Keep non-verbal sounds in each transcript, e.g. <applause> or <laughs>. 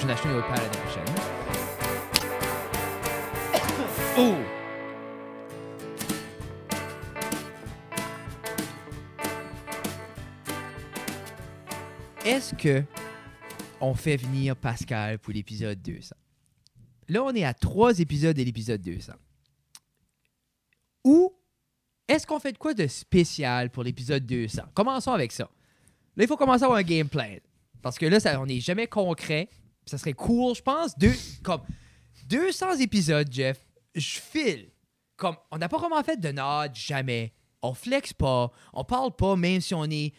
Je un autre pad l'année prochaine. <coughs> oh! Est-ce que on fait venir Pascal pour l'épisode 200? Là, on est à trois épisodes de l'épisode 200. Ou est-ce qu'on fait de quoi de spécial pour l'épisode 200? Commençons avec ça. Là, il faut commencer à un game plan. Parce que là, ça, on n'est jamais concret. Ça serait cool, je pense. Deux, comme 200 épisodes, Jeff, je file. Comme, on n'a pas vraiment fait de nod, jamais. On flex pas. On parle pas, même si on est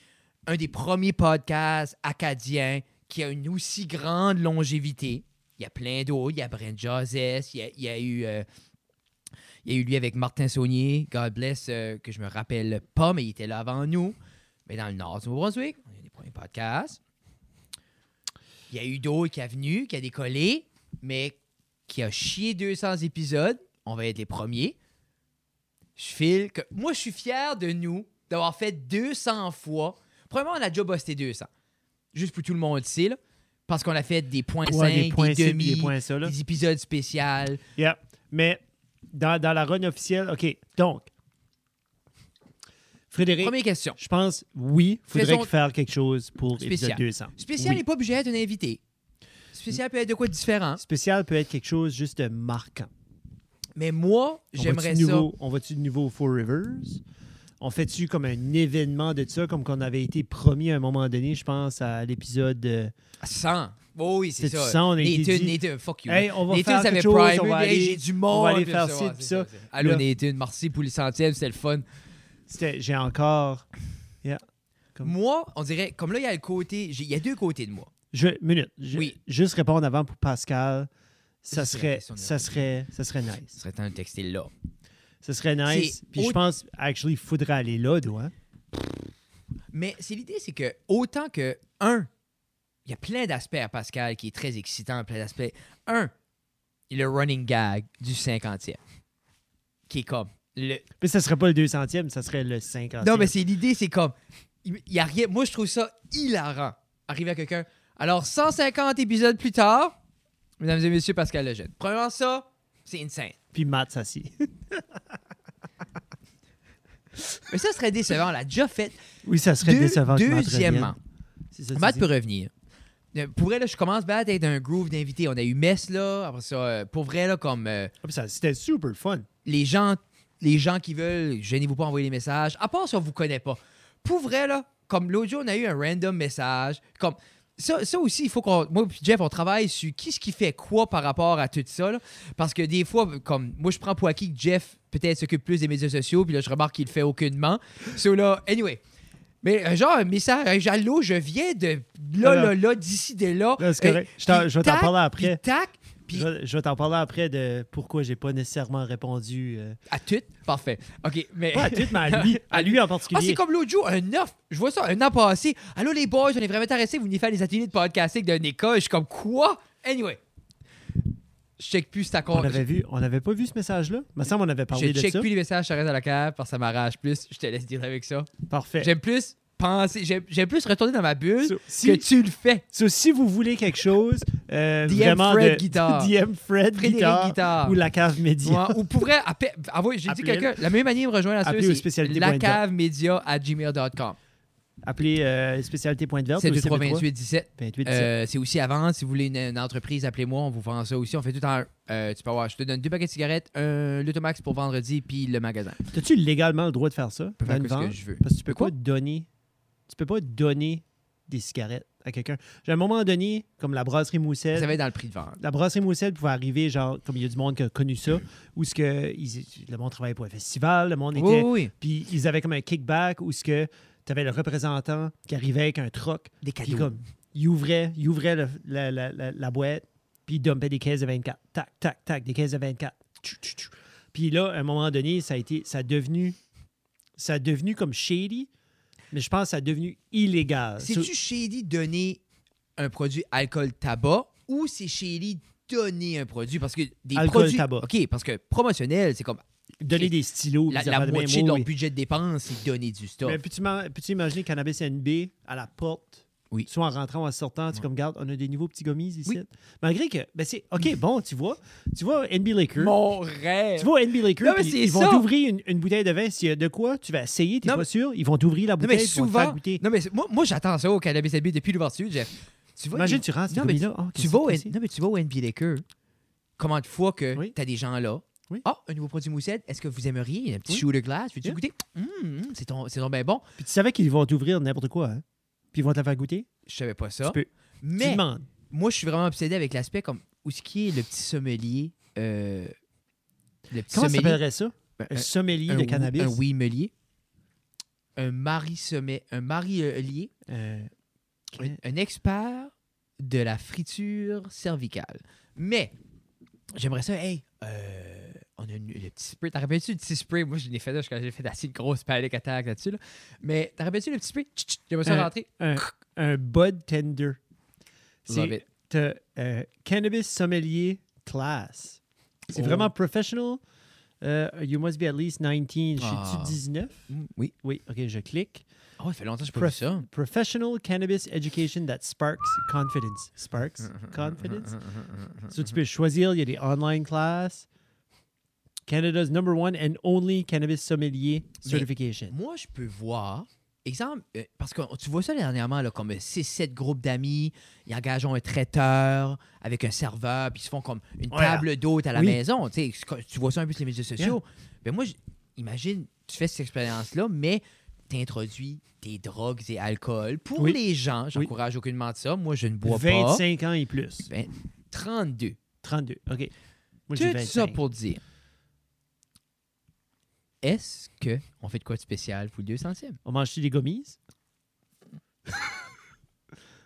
un des premiers podcasts acadiens qui a une aussi grande longévité. Il y a plein d'autres. Il y a Brent Josès. Il y a, il y a eu... euh, il y a eu lui avec Martin Saunier, God bless, euh, que je me rappelle pas, mais il était là avant nous. Mais dans le Nord du Nouveau-Brunswick, on a des premiers podcasts. Il y a eu d'autres qui a venu, qui a décollé, mais qui a chié 200 épisodes. On va être les premiers. Je file que. Moi, je suis fier de nous d'avoir fait 200 fois. Premièrement, on a déjà busté 200. Juste pour tout le monde ici, là. Parce qu'on a fait des points Ouais, 5, des points des demi, des points ça, là. des épisodes spéciaux. Yeah. Mais dans, dans la run officielle, OK. Donc, Frédéric, Première question. je pense, oui, il faudrait Faisons- faire quelque chose pour Spécial. épisode 200. Spécial Oui. n'est pas obligé d'être un invité. Spécial peut être de quoi de différent. Spécial peut être quelque chose juste de marquant. Mais moi, On j'aimerais ça. nouveau- On va-tu de nouveau au Four Rivers? On fait-tu comme un événement de ça, comme qu'on avait été promis à un moment donné, je pense, à l'épisode de... 100. Oh oui, c'est ça. 100, on a été Nathan, dit- Nathan, fuck you. Hey, on va Nathan, faire ça quelque chose, Prime, on va hey, aller- j'ai du on monde. va aller faire ça, ci, ça. c'est Allô, Nathan, merci pour les centièmes, c'était le fun. C'était- J'ai encore... Yeah. Comme- Moi, on dirait, comme là, il y a le côté. Il y a deux côtés de moi. Je, minute. Je- Oui. Juste répondre avant pour Pascal. Ça serait, ça serait, ça serait Ce nice. serait temps de texter là. Ça serait nice. Puis je pense, actually, il faudrait aller là, toi. Mais c'est l'idée, c'est que autant que, un, il y a plein d'aspects à Pascal qui est très excitant, plein d'aspects. Un, le running gag du 50e, qui est comme le, Puis ça serait pas le 200e, ça serait le 50e. Non, mais c'est l'idée, c'est comme. Il y a rien. Moi, je trouve ça hilarant. Arriver à quelqu'un. Alors, 150 épisodes plus tard, mesdames et messieurs, Pascal Lejeune. Premièrement, ça, c'est insane. Puis Matt s'assit. <laughs> Mais ça serait décevant. On l'a déjà fait. oui, ça serait Deux- décevant que Matt deuxièmement, ça Matt peut revenir. Euh, Pour vrai, là, je commence à être un groove d'invités. On a eu Mess, là. Après ça, euh, pour vrai, là, comme euh, Ah, ça- C'était super fun. les gens les gens qui veulent, gênez-vous pas envoyer les messages. À part si on vous connaît pas. Pour vrai, là, comme l'autre jour, on a eu un random message. Comme ça, ça aussi, il faut qu'on. Moi et Jeff, on travaille sur qui ce qui fait quoi par rapport à tout ça. là. Parce que des fois, comme moi, je prends pour acquis que Jeff peut-être s'occupe plus des médias sociaux, puis là, je remarque qu'il le fait aucunement. So là, anyway. Mais euh, genre, un message, allô, je viens de là, là, là, d'ici, de là. Là, c'est correct. Euh, Je vais t'en parler après. tac, puis Je, vais- je vais t'en parler après de pourquoi j'ai pas nécessairement répondu. euh, à tout? Parfait. OK, mais. Pas à tout, mais à lui, <laughs> à lui en Ah, particulier. c'est comme l'autre jour, un offre. Je vois ça, un an passé. Allô, les boys, on est vraiment intéressés. Vous venez faire des ateliers de podcasting d'un école. Je suis comme, quoi? Anyway. Je check plus si t'as on compte. avait vu, on n'avait pas vu ce message-là. Me semble qu'on avait Je parlé de check ça. plus les messages, je reste à la cave parce que ça m'arrache plus. Je te laisse dire avec ça. Parfait. J'aime plus penser, j'aime j'aime plus retourner dans ma bulle So, que si, tu le fais. so, si vous voulez quelque chose, euh, <laughs> DM vraiment Fred de. DM <laughs> Fred Guitare, Guitare. ou la cave média. Ou pour vrai, appel- envoie- j'ai dit quelqu'un, la meilleure manière de me rejoindre là-dessus, au c'est la cave média à gmail.com. Appelez euh, spécialité verte. C'est ou 23 CB3. 28 17. 28, Euh, c'est aussi à vendre. Si vous voulez une, une entreprise, appelez-moi. On vous vend ça aussi. On fait tout en. euh, tu peux avoir. Je te donne deux paquets de cigarettes, un l'automax pour vendredi, puis le magasin. T'as-tu légalement le droit de faire ça? Je peux faire Dans une ce que je veux. Parce que tu peux Quoi? pas donner. Tu peux pas donner des cigarettes à quelqu'un. À un moment donné, comme la brasserie Moussel, Ça va être dans le prix de vente. la brasserie Moussel pouvait arriver, genre, comme il y a du monde qui a connu ça, où ce que ils- le monde travaillait pour un festival, le monde Oui, était. oui. Puis ils avaient comme un kickback où ce que tu avais le représentant qui arrivait avec un truck, Des puis cadeaux. comme il ouvrait, il ouvrait le- la, la- la- la boîte, puis il dumpait des caisses de 24. Tac, tac, tac, des caisses de 24. Tchou, tchou, tchou. Puis là, à un moment donné, ça a été. Ça a devenu. Ça a devenu comme shady, mais je pense que ça a devenu illégal. C'est-tu shady donner un produit alcool tabac ou c'est shady donner un produit? Parce que des Alcool, produits tabac. OK parce que promotionnel c'est comme donner des stylos. la, la de moitié de leur oui. budget de dépenses c'est donner du stock. Mais peux-tu, peux-tu imaginer Cannabis NB à la porte? Oui. Soit en rentrant ou en sortant, tu Ouais. comme, garde, on a des nouveaux petits gommis ici. Oui. Malgré que, ben c'est, OK, <laughs> bon, tu vois, tu vois NB Laker. Mon rêve! Tu vois NB Laker, Non, mais ils vont t'ouvrir une, une bouteille de vin. S'il y a de quoi, tu vas essayer, t'es Non, pas mais- sûr. Ils vont t'ouvrir la Non, bouteille, mais ils vont te faire souvent. goûter. Non, mais moi, moi j'attends ça au Cannabis LB depuis l'ouverture, Jeff. Tu vois, Imagine, tu rentres, non, mais gommi-là. Ah, tu qu'est-ce vas au, non, mais tu vas au NB Laker. Comment de fois que Oui. tu as des gens là? Oui. Ah, un nouveau produit moussette. Est-ce que vous aimeriez? Un petit Oui. shooter glace? Veux-tu Yeah. goûter? Hum, hum, c'est ton, c'est ton bien bon. Puis tu savais qu'ils vont t'ouvrir n'importe quoi, hein? Puis ils vont te la faire goûter? Je savais pas ça. Tu peux. Tu Mais demandes. moi, je suis vraiment obsédé avec l'aspect comme où ce qui est le petit sommelier. euh, le petit Comment sommelier. s'appellerait ça? Un- Un sommelier un de cannabis? Un oui melier. Un mari sommet, un mari euh, un expert de la friture cervicale. Mais, j'aimerais ça, hey, euh, on a le petit spray. T'as rappelles-tu le petit spray? Moi, je l'ai fait là, quand j'ai fait assez une grosse panic attack là-dessus. Là. Mais, t'as rappelles-tu le petit spray? J'aimerais ça rentrer. un, un bud tender. Love C'est euh, cannabis sommelier class. C'est Oh. vraiment professional. Euh, you must be at least 19. Ah. Je suis 19? Mm, Oui. Oui, OK, je clique. Oh, ça fait longtemps que je vu ça. Professional cannabis education that sparks confidence. Sparks <laughs> confidence? <laughs> So, tu peux choisir, il y a des online classes. Canada's number one and only cannabis sommelier Mais- certification. Moi, je peux voir. Exemple, euh, parce que tu vois ça dernièrement, là, comme 6-7 groupes d'amis, ils engagent un traiteur avec un serveur, puis ils se font comme une table d'hôte à la Oui. maison. Tu sais, vois ça un peu sur les médias sociaux. Ben moi, imagine, tu fais cette expérience-là, mais tu introduis des drogues et alcool. Pour Oui. les gens, Oui. j'encourage aucunement de ça. Moi, je ne bois 25 ans et plus. pas. 32. 32. OK. Moi, Tout ça 25. pour dire. Est-ce que on fait de quoi de spécial pour le 200e? On mange-tu des gommis?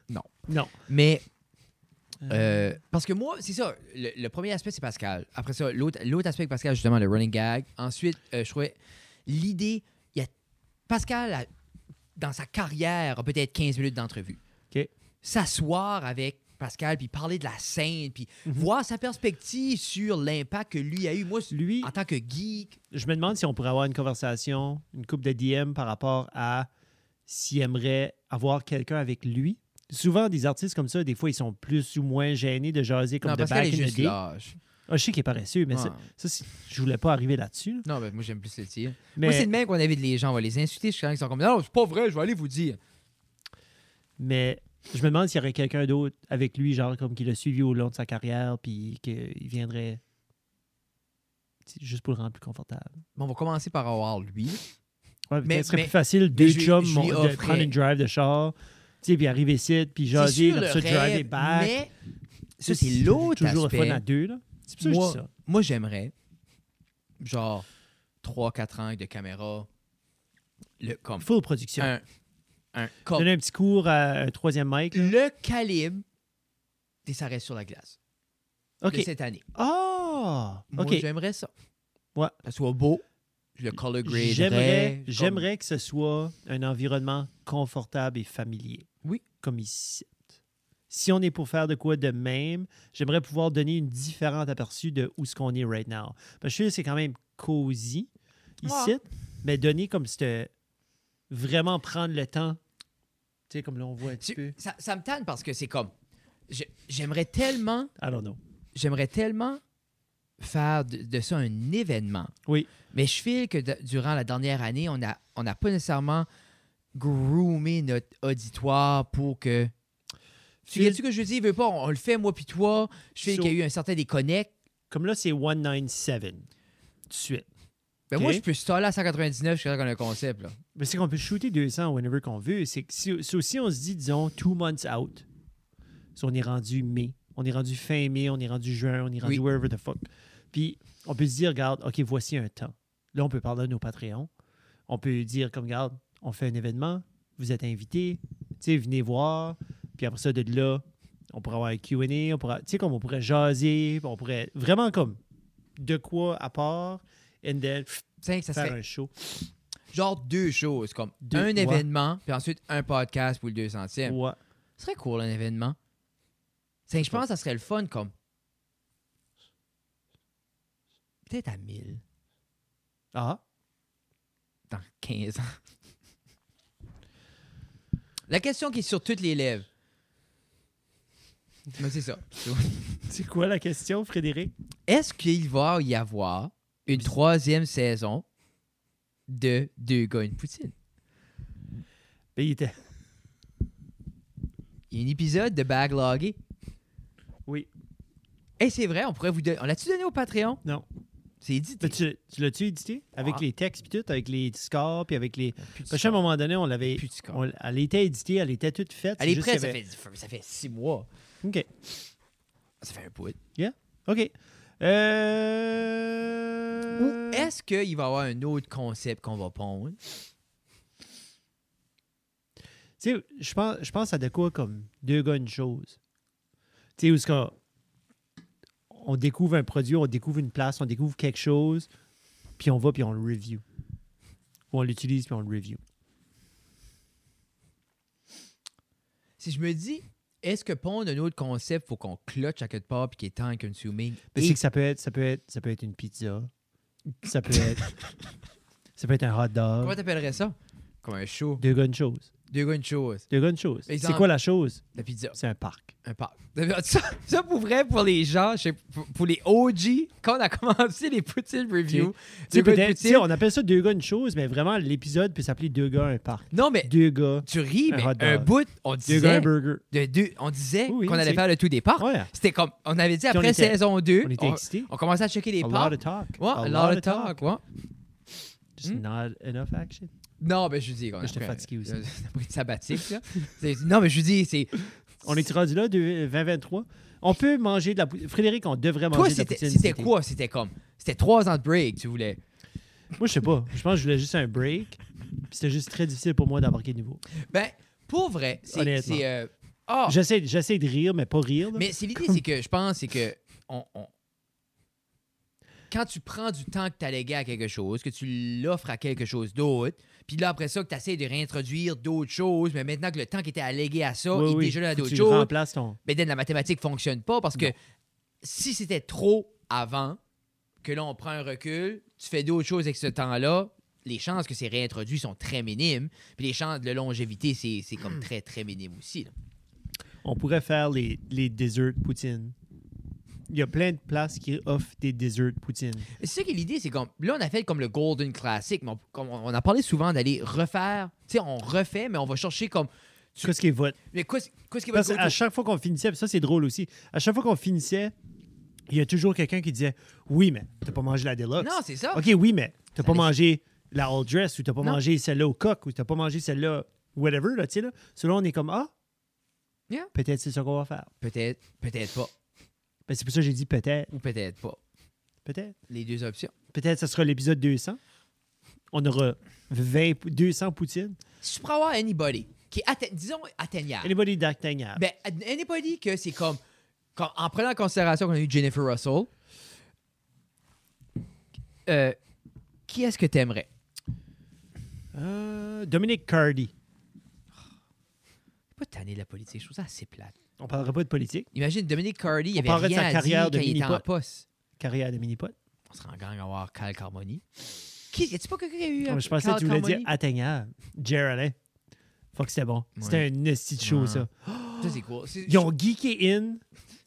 Non. <laughs> Non. Mais Euh, parce que moi, c'est ça. Le, le premier aspect, c'est Pascal. Après ça, l'autre l'autre aspect avec Pascal, justement, le running gag. Ensuite, euh, je trouvais l'idée. il y a Pascal, a- dans sa carrière, a peut-être 15 minutes d'entrevue. OK. S'asseoir avec Pascal, puis parler de la scène, puis Mhm. voir sa perspective sur l'impact que lui a eu. Moi, Lui, en tant que geek, je me demande si on pourrait avoir une conversation, une coupe de DM par rapport à s'il aimerait avoir quelqu'un avec lui. Souvent, des artistes comme ça, des fois, ils sont plus ou moins gênés de jaser comme non, de back est in the juste day. lâche. Ah, je sais qu'il est paresseux, mais Ouais. ça, je voulais pas arriver là-dessus. là. Non, mais moi, j'aime plus le tir. Mais, Moi, c'est le même qu'on invite les gens. On va les insulter jusqu'à temps qu'ils sont comme Non, c'est pas vrai, je vais aller vous dire. mais je me demande s'il y aurait quelqu'un d'autre avec lui, genre comme qui l'a suivi au long de sa carrière, puis qu'il viendrait juste pour le rendre plus confortable. Bon, on va commencer par avoir lui. Ouais, Mais- ce serait mais- plus facile, deux chums, je de offrais- prendre une drive de char, tu sais, puis arriver ici, puis jaser, comme le ça, driver rêve, back. mais ça, c'est l'autre Toujours aspect. fun à deux, là. C'est pour ça que je Moi, dis ça. moi j'aimerais, genre, 3-4 ans de caméra, le, comme Full production. un, un Donner un petit cours à un troisième mic. là. le calibre des ça reste sur la glace de OK. cette année. Ah! Moi, OK. j'aimerais ça. Ouais. Ça soit beau, le color grade. J'aimerais, j'aimerais que ce soit un environnement confortable et familier. Oui. Comme ici. Si on est pour faire de quoi de même, j'aimerais pouvoir donner une différente aperçu de où ce qu'on est right now. Parce que je sais que c'est quand même cosy ici, Ouais. mais donner comme c'était vraiment prendre le temps. Tu sais, comme là, on voit un petit peu. Ça, ça me tanne parce que c'est comme. j'ai- J'aimerais tellement, I don't know. j'aimerais tellement faire de, de ça un événement. Oui. Mais je file que de- durant la dernière année, on n'a on a pas nécessairement groomé notre auditoire pour que. Tu sais ce que je dire? Il veut pas, on, on le fait, moi puis toi. Je fais So- qu'il y a eu un certain déconnect. Comme là, c'est 197 tout de suite. Ben moi, je peux staller à 199 jusqu'à qu'on a un concept. Là. Mais c'est qu'on peut shooter 200 whenever qu'on veut. C'est que si, on se dit, disons, two months out, si on est rendu mai, on est rendu fin mai, on est rendu juin, on est rendu Oui. wherever the fuck. Puis on peut se dire, regarde, OK, voici un temps. Là, on peut parler de nos Patreons. On peut dire, comme, regarde, on fait un événement, vous êtes invités, tu sais, venez voir. Puis après ça, de là, on pourrait avoir un QA, on pourrait, tu sais, comme on pourrait jaser, on pourrait vraiment comme de quoi à part, and then Tu sais, ça faire serait un show. genre deux choses, comme Deux- un ouais. événement, puis ensuite un podcast pour le 200e. Ouais. Ce serait cool, un événement. C'est je pense que ça serait le fun, comme. Peut-être à 1000 Ah. dans 15 ans. La question qui est sur toutes les lèvres. C'est ça. <laughs> C'est quoi la question, Frédéric? Est-ce qu'il va y avoir une troisième saison de Deux gars, une poutine? Ben, il était. Il y a un épisode de Backloggé. Oui. Et c'est vrai, on pourrait vous donner. On l'a-tu donné au Patreon? Non. C'est édité. Tu tu l'as-tu édité? Avec Ah. les textes puis tout, avec les scores puis avec les. Parce qu'à un moment donné, on l'avait. Elle était éditée, elle était toute faite. Elle est juste prête, ça avait- fait, ça fait six mois. OK. Ça fait un bout. OK. Euh... Ou est-ce qu'il va y avoir un autre concept qu'on va pondre? Tu sais, je pense, je pense à de quoi comme deux gars, une chose. Tu sais, où est-ce qu'on on découvre un produit, on découvre une place, on découvre quelque chose, puis on va, puis on le review. Ou on l'utilise, puis on le review. Si je me dis, est-ce que pondre un autre concept, faut qu'on clutch à quelque part puis qu'il est time consuming? Mais Et- c'est que ça peut être, ça peut être, ça peut être une pizza. Ça peut être, <laughs> ça peut être un hot Comment dog. t'appellerais ça? Comme un show. Deux gars, une chose. Deux gars, une chose. Deux gars, une chose. C'est quoi la chose? La pizza. C'est un parc. Un parc. <laughs> Ça, ça, pour vrai, pour les gens, je sais- pour, pour les OG, quand on a <laughs> commencé les poutines review, Tu sais, deux gars, une peut-être, tu sais, poutine- on appelle ça deux gars, une chose, mais vraiment, l'épisode peut s'appeler deux gars, un parc. Non, mais Deux gars, tu ris, Un mais hot un bout, on deux gars, un burger. de deux, on disait Oui, qu'on allait c'est- faire le tout départ. Ouais, C'était comme, on avait dit Puis on après était- saison 2, on était on, excités. on commençait à checker les A lot of talk. Ouais, a lot of talk, ouais. Just Hmm? not enough action. Non, ben je dis. on a J'étais fatigué aussi. <laughs> Une sabbatique, là. Non, mais je dis, c'est. On est rendu là, de 2023. On peut manger de la poutine. Frédéric, on devrait manger Toi, de la c'était poutine. quoi? C'était comme. C'était trois ans de break, tu voulais? Moi, je sais pas. Je pense que je voulais juste un break. C'était juste très difficile pour moi d'embarquer de nouveau. Ben, pour vrai, c'est. Euh, Ah! J'essaie, j'essaie de rire, mais pas rire. là. Mais c'est l'idée, c'est que je pense, c'est que. On, on- Quand tu prends du temps que tu as légué à quelque chose, que tu l'offres à quelque chose d'autre, puis là, après ça, que tu essaies de réintroduire d'autres choses, mais maintenant que le temps qui était allégué à ça Oui, il est oui. déjà là à d'autres tu choses, remplaces ton. then, la mathématique fonctionne pas parce que Non. si c'était trop avant, que là, on prend un recul, tu fais d'autres choses avec ce temps-là, les chances que c'est réintroduit sont très minimes. Puis les chances de longévité, c'est c'est comme très, très minime aussi. là. On pourrait faire les, les desserts poutine. Il y a plein de places qui offrent des desserts poutine. C'est ça qui est l'idée, c'est comme. Là, on a fait comme le Golden Classic, mais on, comme on a parlé souvent d'aller refaire. Tu sais, on refait, mais on va chercher comme. Tu- Qu'est-ce qui est votre? Mais quoi, qu'est-ce qui être qu'à chaque fois qu'on finissait, ça c'est drôle aussi, à chaque fois qu'on finissait, il y a toujours quelqu'un qui disait Oui, mais t'as pas mangé la Deluxe. Non, c'est ça. OK, oui, mais t'as pas mangé la All Dress ou t'as pas Non. mangé celle-là au coq ou t'as pas mangé celle-là, whatever, là, tu sais, là. Selon, on est comme Ah, Yeah. peut-être c'est ça qu'on va faire. Peut-être, peut-être pas. Ben, c'est pour ça que j'ai dit peut-être, Ou peut-être pas. peut-être. Les deux options. Peut-être ça sera l'épisode 200. On aura 20, pou- 200 poutines. Si tu pourrais avoir anybody qui est, atte- disons, atteignable. Anybody d'atteignable. Ben, anybody que c'est comme, comme- En prenant en considération qu'on a eu Jennifer Russell, euh, qui est-ce que t'aimerais? Euh, Dominic Cardi. Pas tanné la politique, je trouve ça assez plate. On parlera pas de politique. Imagine Dominique Cardi, il avait parlerait de sa à carrière dire de quand il était en mini-pot. poste. Carrière de mini-pot. On serait en gang à voir Cal Carmoni. Qui, y a-tu pas quelqu'un qui a eu euh, je pensais Cal que tu voulais Carmoni? dire atteignable. Allen. Fuck, c'était bon. C'était un esti de show, Ouais. ça. Ça, c'est cool. Ils ont geeké in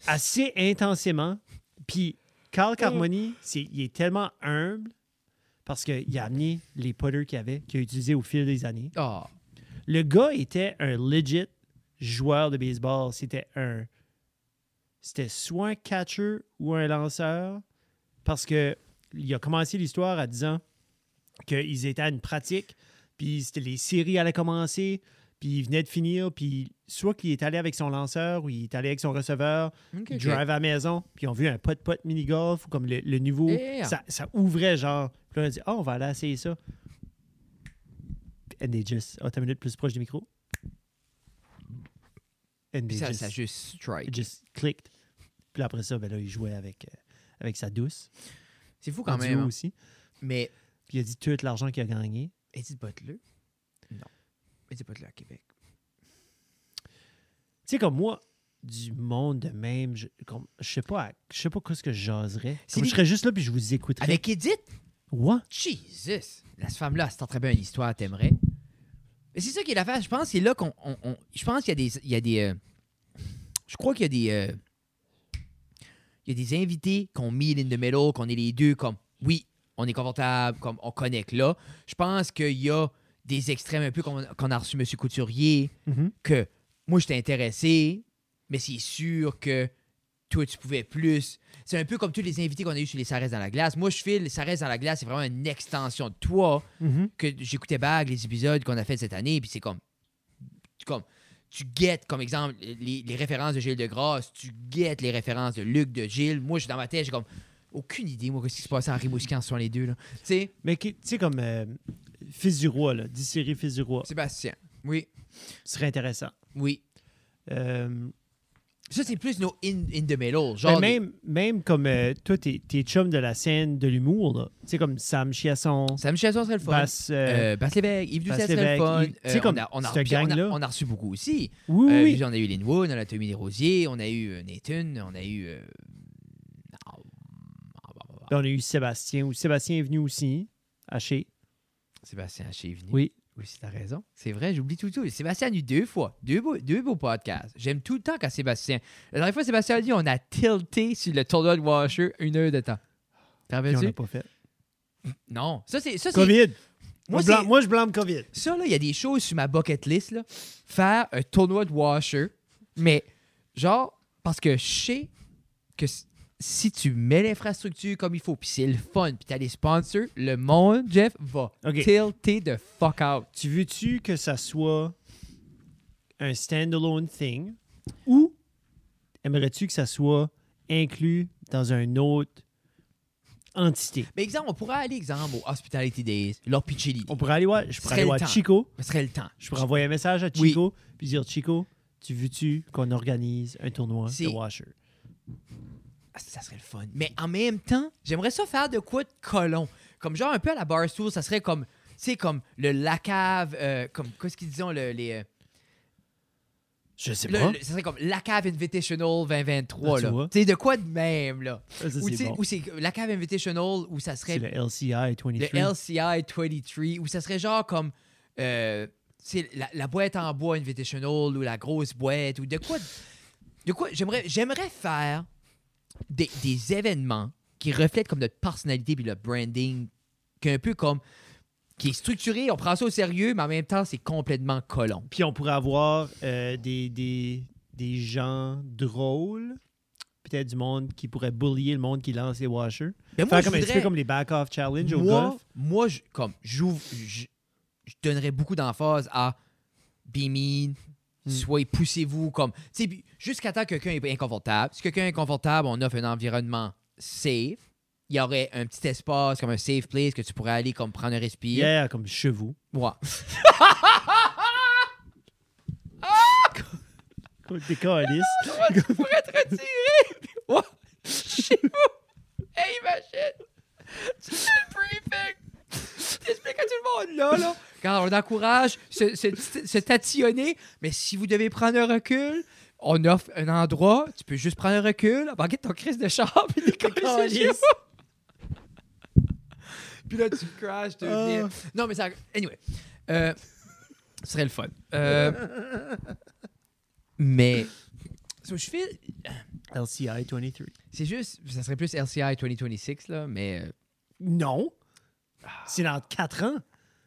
assez intensément. Puis Carl Carmoni, c'est, il est tellement humble parce qu'il a amené les putters qu'il avait, qu'il a utilisés au fil des années. Ah, Le gars était un legit joueur de baseball. C'était un. C'était soit un catcher ou un lanceur parce que il a commencé l'histoire en disant qu'ils étaient à une pratique, puis c'était les séries allaient commencer, puis il venait de finir, puis soit qu'il est allé avec son lanceur ou il est allé avec son receveur, drive à la maison, puis ils ont vu un pot-pot mini-golf ou comme le, le niveau, Yeah. ça, ça ouvrait genre. Puis là, on a dit, oh, on va aller essayer ça. And they just, oh, t'as une minute plus proche du micro. And ça, just, ça juste strike. just clicked. Puis après ça, ben là, il jouait avec, euh, avec sa douce. C'est fou quand même. hein. aussi. Mais Puis il a dit tout l'argent qu'il a gagné. Edith Butler? Non. Edith Butler à Québec. Tu sais, comme moi, du monde de même, je, comme, je sais pas, je sais pas quoi ce que je jaserais. Comme je serais juste là puis je vous écouterais. Avec Edith? Ouais. Jesus! La femme-là, c'est très bien une histoire, t'aimerais. Mais c'est ça qui est l'affaire. Je pense que c'est là qu'on. on- on- je pense qu'il y a des. Il y a des euh, je crois qu'il y a des. euh, il y a des invités qu'on meet in the middle, qu'on est les deux comme. Oui, on est confortable, comme on connecte là. Je pense qu'il y a des extrêmes un peu qu'on qu'on a reçu M. Couturier, Mhm. que moi, j'étais intéressé, mais c'est sûr que toi, tu pouvais plus. C'est un peu comme tous les invités qu'on a eu sur les reste dans la glace. Moi, je file, les reste dans la glace, c'est vraiment une extension de toi Mhm. que j'écoutais Bag, les épisodes qu'on a fait cette année, puis c'est comme. comme tu guettes, comme exemple, les, les références de Gilles de Grasse, tu guettes les références de Luc de Gilles. Moi, je suis dans ma tête, j'ai comme aucune idée, moi, qu'est-ce qui se passait en Rimouski en 62, là. Tu sais, Mais tu sais, comme euh, Fils du Roi, là, série Fils du Roi, Sébastien. Oui, ce serait intéressant. oui. Euh, Ça, c'est plus nos in, in the middle. mais Genre, même, même comme euh, toi, t'es t'es chum de la scène de l'humour, là. Tu sais, comme Sam Chiasson, Sam Chasson serait le fun. Basse. euh, Euh, Basse Lévesque, Yves Doucet serait le fun. Yves- tu sais, Euh, comme on a, on a, cette puis on a- gang-là. on a reçu beaucoup aussi. oui, oui. puis on a eu Linwood, on a Tommy Desrosiers, on a eu Nathan, on a eu. on a eu Sébastien, ou Sébastien est venu aussi, haché. Sébastien Haché est venu. Oui. Oui, c'est ta raison. C'est vrai, j'oublie tout, tout. Sébastien a eu deux fois. Deux beaux, deux beaux podcasts. J'aime tout le temps quand Sébastien. La dernière fois, Sébastien a dit on a tilté sur le tournoi de Washer une heure de temps. T'en Puis on rappelles-tu? l'a pas fait. Non. Ça, c'est. COVID. Moi, Moi, je blâme- c'est- moi, je blâme COVID. Ça, là, il y a des choses sur ma bucket list. Là. Faire un tournoi de washer, mais genre, parce que je sais que si tu mets l'infrastructure comme il faut, puis c'est le fun, puis t'as des sponsors, le monde, Jeff, va tilter the fuck out. Tu veux-tu que ça soit un standalone thing? Ou aimerais-tu que ça soit inclus dans une autre entité? Mais exemple, on pourrait aller, exemple, au Hospitality Days, leur pitcher l'idée. On pourrait aller voir, je pourrais aller voir. Chico, Ce serait le temps. je pourrais envoyer un message à Oui. Chico puis dire Chico, tu veux-tu qu'on organise un tournoi de Washer? Ah, Ça serait le fun. Mais en même temps, j'aimerais ça faire de quoi de colon. Comme genre un peu à la Barstool, ça serait comme, tu sais, comme le Lacave, euh, comme, qu'est-ce qu'ils disent, le, les... euh, Je sais pas. ça serait comme la cave Invitational 2023. Ah, tu là. vois? Tu sais, de quoi de même, là? Ça, ça, Ou c'est sais, bon. ou c'est la cave Invitational, où ça serait C'est le LCI 23. le LCI 23, où ça serait genre comme euh, la, la boîte en bois Invitational ou la grosse boîte, ou de quoi. De quoi j'aimerais, j'aimerais faire des, des événements qui reflètent comme notre personnalité puis notre branding, qui est un peu comme. qui est structuré, on prend ça au sérieux, mais en même temps, c'est complètement colon. Puis on pourrait avoir euh, des, des, des gens drôles, peut-être du monde qui pourrait bullier le monde qui lance les washers. Mais moi, Faire comme un petit voudrais- peu comme les back-off challenge au moi, golf. moi je, comme, j'ouvre, je, je donnerais beaucoup d'emphase à be mean, Hmm. soyez, poussez-vous, comme, tu sais, puis jusqu'à temps que quelqu'un est inconfortable. Si quelqu'un est inconfortable, on offre un environnement safe. Il y aurait un petit espace, comme un safe place, que tu pourrais aller, comme, prendre un respire. Yeah, comme chez vous. Ouais. <laughs> Comme des calices. <laughs> tu pourrais te retirer. Ouais. <laughs> Chez vous. Hey, imagine. Tu fais le briefing. T'expliques à tout le monde, là, là. Quand on encourage se, se, se tatillonner, mais si vous devez prendre un recul, on offre un endroit, tu peux juste prendre un recul, banquer ton crise de char, <laughs> puis décoller. Puis là, tu crashes, tu Ah. Non, mais ça... Anyway. Euh, ce serait le fun. Euh, mais... So, je fais... LCI 23. C'est juste... Ça serait plus LCI 2026, là, mais... euh, Non. C'est dans 4 ans.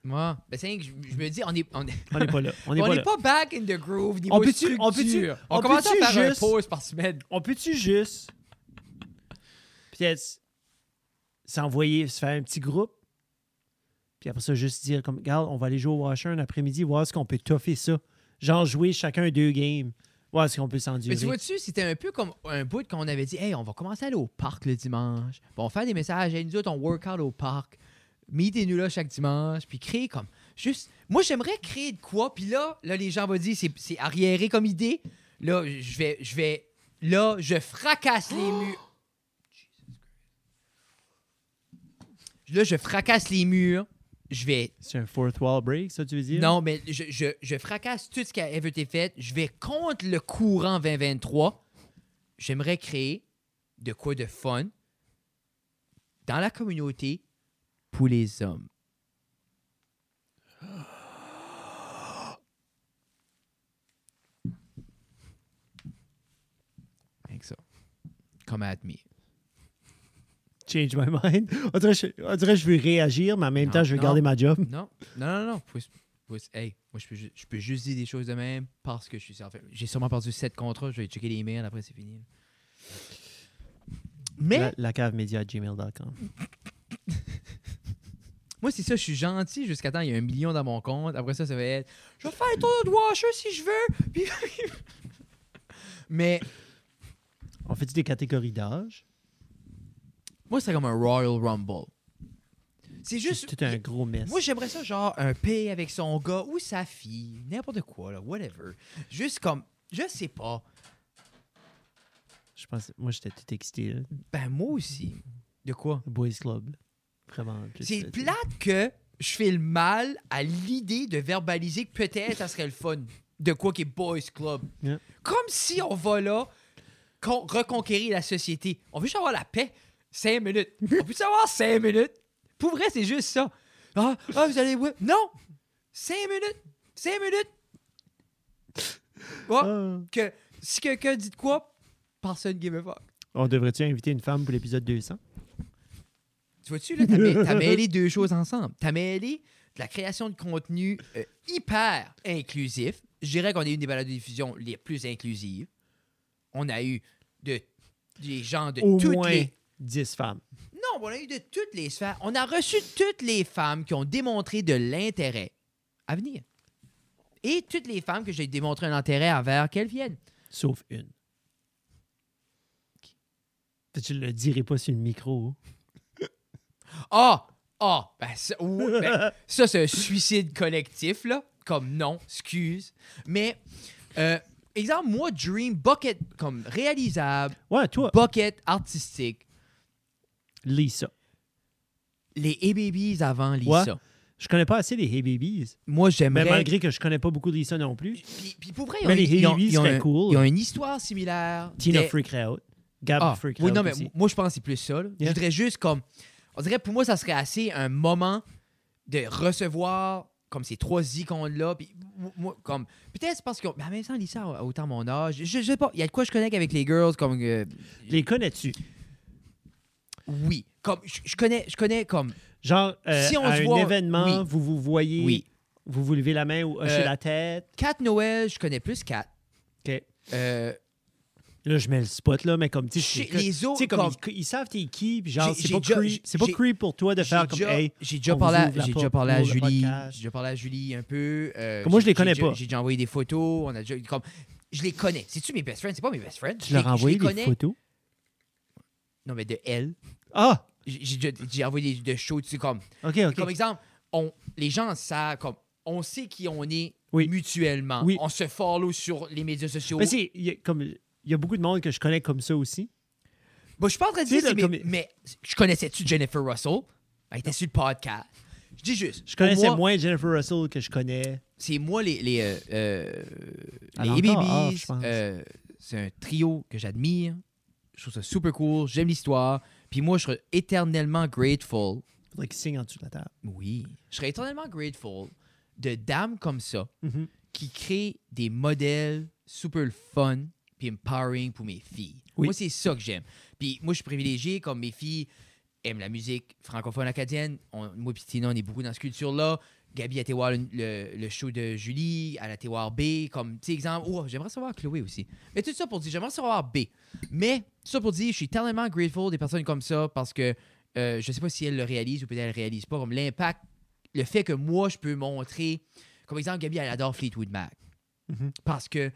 moi, ben, c'est que je, je me dis, on est... On est... On n'est pas là. On n'est <laughs> On pas là. pas back in the groove niveau On peut-tu- structure. on peut-tu- On, on commence à faire juste- pause par semaine. On peut-tu juste peut-être s'envoyer, se faire un petit groupe, puis après ça, juste dire comme, regarde, on va aller jouer au Washer un après-midi, voir ce qu'on peut toffer ça. Genre jouer chacun deux games, voir ce qu'on peut Mais s'endurer. tu vois-tu, c'était un peu comme un bout qu'on avait dit, hey, on va commencer à aller au parc le dimanche. Bon, on va faire des messages, hey, nous autres, on work out au parc. Meetez-nous là chaque dimanche, puis créer comme. Juste. Moi, j'aimerais créer de quoi, puis là, là, les gens vont dire, c'est, c'est arriéré comme idée. Là, je vais. Je vais là, je fracasse les murs. Là, je fracasse les murs. Je vais C'est un fourth wall break, ça tu veux dire? non, mais je, je, je fracasse tout ce qui a été fait. Je vais contre le courant 2023. J'aimerais créer de quoi de fun dans la communauté pour les hommes. Avec ça. Come at me. Change my mind. On dirait, que je veux réagir, mais en même temps, je veux garder ma job. Non, non, non, non. Hey, moi, je peux, je peux, juste dire des choses de même parce que je suis enfin, J'ai sûrement perdu 7 contrats. Je vais checker les mails après, c'est fini. Mais. La, la cave média gmail.com moi, c'est ça. Je suis gentil jusqu'à temps il y a un million dans mon compte. Après ça, ça va être je vais faire un tour de washer si je veux. Puis- <laughs> Mais, On fait des catégories d'âge? moi, c'est comme un Royal Rumble. C'est juste. C'est un gros mess. Moi, j'aimerais ça, genre, un P avec son gars ou sa fille, n'importe quoi, là, whatever. Juste comme, je sais pas. Je pense, moi, j'étais tout excité. là. Ben, moi aussi. De quoi? Boys Club. Vraiment. C'est plate que je fais le mal à l'idée de verbaliser que peut-être ça serait le fun de quoi qui est Boys Club. Yeah. Comme si on va là con- reconquérir la société. On veut juste avoir la paix? Cinq minutes. On peut avoir cinq minutes? Pour vrai, c'est juste ça. Ah, ah, vous allez... Non! Cinq minutes. Cinq minutes. Ah. que si quelqu'un dit de quoi, personne give a fuck. On devrait-tu inviter une femme pour l'épisode 200? Tu vois-tu, là, t'as mê- t'as <laughs> mêlé deux choses ensemble. T'as mêlé de la création de contenu euh, hyper inclusif. Je dirais qu'on est une des balades de diffusion les plus inclusives. On a eu de, des gens de Au toutes moins les... 10 femmes. Non, on a eu de toutes les sphères. On a reçu toutes les femmes qui ont démontré de l'intérêt à venir. Et toutes les femmes que j'ai démontré un intérêt envers qu'elles viennent. Sauf une. Tu le dirais pas sur le micro. Ah! Ah! Ben, ça, ben, <laughs> ça, c'est un suicide collectif, là. Comme non, excuse. Mais, euh, exemple, moi, Dream, bucket, comme réalisable, Ouais, toi, bucket artistique, Lisa. les A-Babies avant Ouais. Lisa. Je connais pas assez les Hey Babies. Moi, Mais j'aimerais. malgré que je connais pas beaucoup Lisa non plus. Puis, puis pour vrai, ils ont, Mais les ont- Babies cool. ils ont une histoire similaire. Tina des- Freak Out. Gab Ah, Freak oui, Out non, mais aussi. moi, je pense que c'est plus ça. là. Je voudrais juste comme. On dirait pour moi, ça serait assez un moment de recevoir comme ces trois icônes-là. Puis, moi- comme. Peut-être parce que. Mais en même temps, Lisa a autant mon âge. Je, je sais pas. Il y a de quoi je connecte avec les girls comme. euh, Les connais-tu? oui. Comme. Je, je connais, je connais comme. Genre, euh, Si on à se un voit- événement, oui. vous vous voyez, Oui. vous vous levez la main ou hochez Euh, la tête? Kat Noël, je connais plus Kat. OK. Là, je mets le spot, là, mais comme, tu sais, c'est- les autres, comme, comme- ils, ils savent t'es qui, puis genre, c'est pas, creep- c'est pas j'ai- creep pour toi de faire comme, déjà- hey, J'ai déjà parlé, à, j'ai déjà parlé à Julie. J'ai déjà parlé à Julie un peu. euh, moi, je les connais pas. J'ai déjà envoyé des photos. On a déjà, comme, je les connais. C'est-tu mes best friends? C'est pas mes best friends. tu Je leur as envoyé des photos? Non, mais de elle. Ah! J'ai envoyé des, de shows, tu sais, comme, OK, OK. comme exemple, on, les gens savent, comme, on sait qui on est Oui. mutuellement. Oui. On se follow sur les médias sociaux. Mais c'est, y a comme, il y a beaucoup de monde que je connais comme ça aussi. Bon, je suis pas en train de dire, comme- mais je connaissais-tu Jennifer Russell? Elle était sur le podcast. Je dis juste. Je connaissais moi, moins Jennifer Russell que je connais. c'est moi les les euh, euh, les pense. euh, c'est un trio que j'admire. Je trouve ça super cool. J'aime l'histoire. Puis moi, je serais éternellement grateful. Faudrait qu'il signe en dessous de la table. Oui. Je serais éternellement grateful de dames comme ça Mhm. qui créent des modèles super fun puis empowering pour mes filles. Oui. Moi, c'est ça que j'aime. Puis moi, je suis privilégié comme mes filles aiment la musique francophone acadienne. On- moi et Tina, on est beaucoup dans cette culture-là. Gabi a été voir le, le- le show de Julie, elle a été voir B, comme, tu sais, exemple, oh, j'aimerais savoir Chloé aussi. Mais tout ça pour dire, j'aimerais savoir B. Mais tout ça pour dire, je suis tellement grateful des personnes comme ça parce que euh, je sais pas si elles le réalisent ou peut-être elles le réalisent pas, comme l'impact, le fait que moi, je peux montrer, comme exemple, Gabi, elle adore Fleetwood Mac Mhm. parce que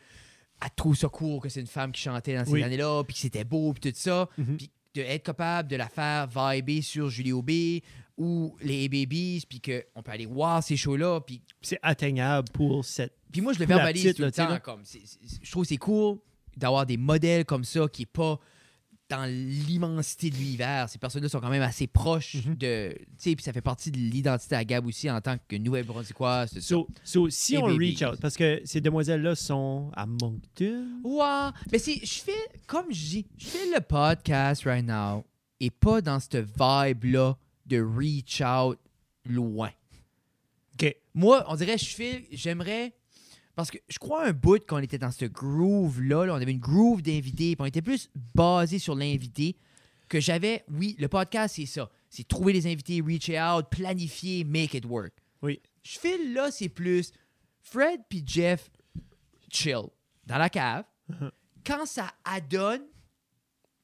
elle trouve ça cool que c'est une femme qui chantait dans ces Oui. années-là, puis que c'était beau, puis tout ça. Mhm. Puis d'être capable de la faire vibrer sur Julie Aubé ou les A-Babies, puis qu'on peut aller voir ces shows-là. Puis, C'est atteignable pour cette. puis moi, je le verbalise petite, tout le là, temps. Comme, je trouve c'est cool d'avoir des modèles comme ça qui est pas dans l'immensité de l'univers. Ces personnes-là sont quand même assez proches Mhm. de... Tu sais, puis ça fait partie de l'identité à Gab aussi en tant que Nouvelle-Brunswickoise. c'est ça. So, so, si Et on reach out, parce que ces demoiselles-là sont à Moncton. Ouais, mais c'est, je fais, comme je dis, je fais le podcast right now et pas dans cette vibe-là de reach out loin. OK. Moi, on dirait, je fais, j'aimerais Parce que je crois un bout qu'on était dans ce groove-là, là, on avait une groove d'invités, puis on était plus basé sur l'invité que j'avais. Oui, le podcast, c'est ça. C'est trouver les invités, reach out, planifier, make it work. Oui. Je file là, c'est plus Fred puis Jeff chill dans la cave. Uh-huh. Quand ça adonne,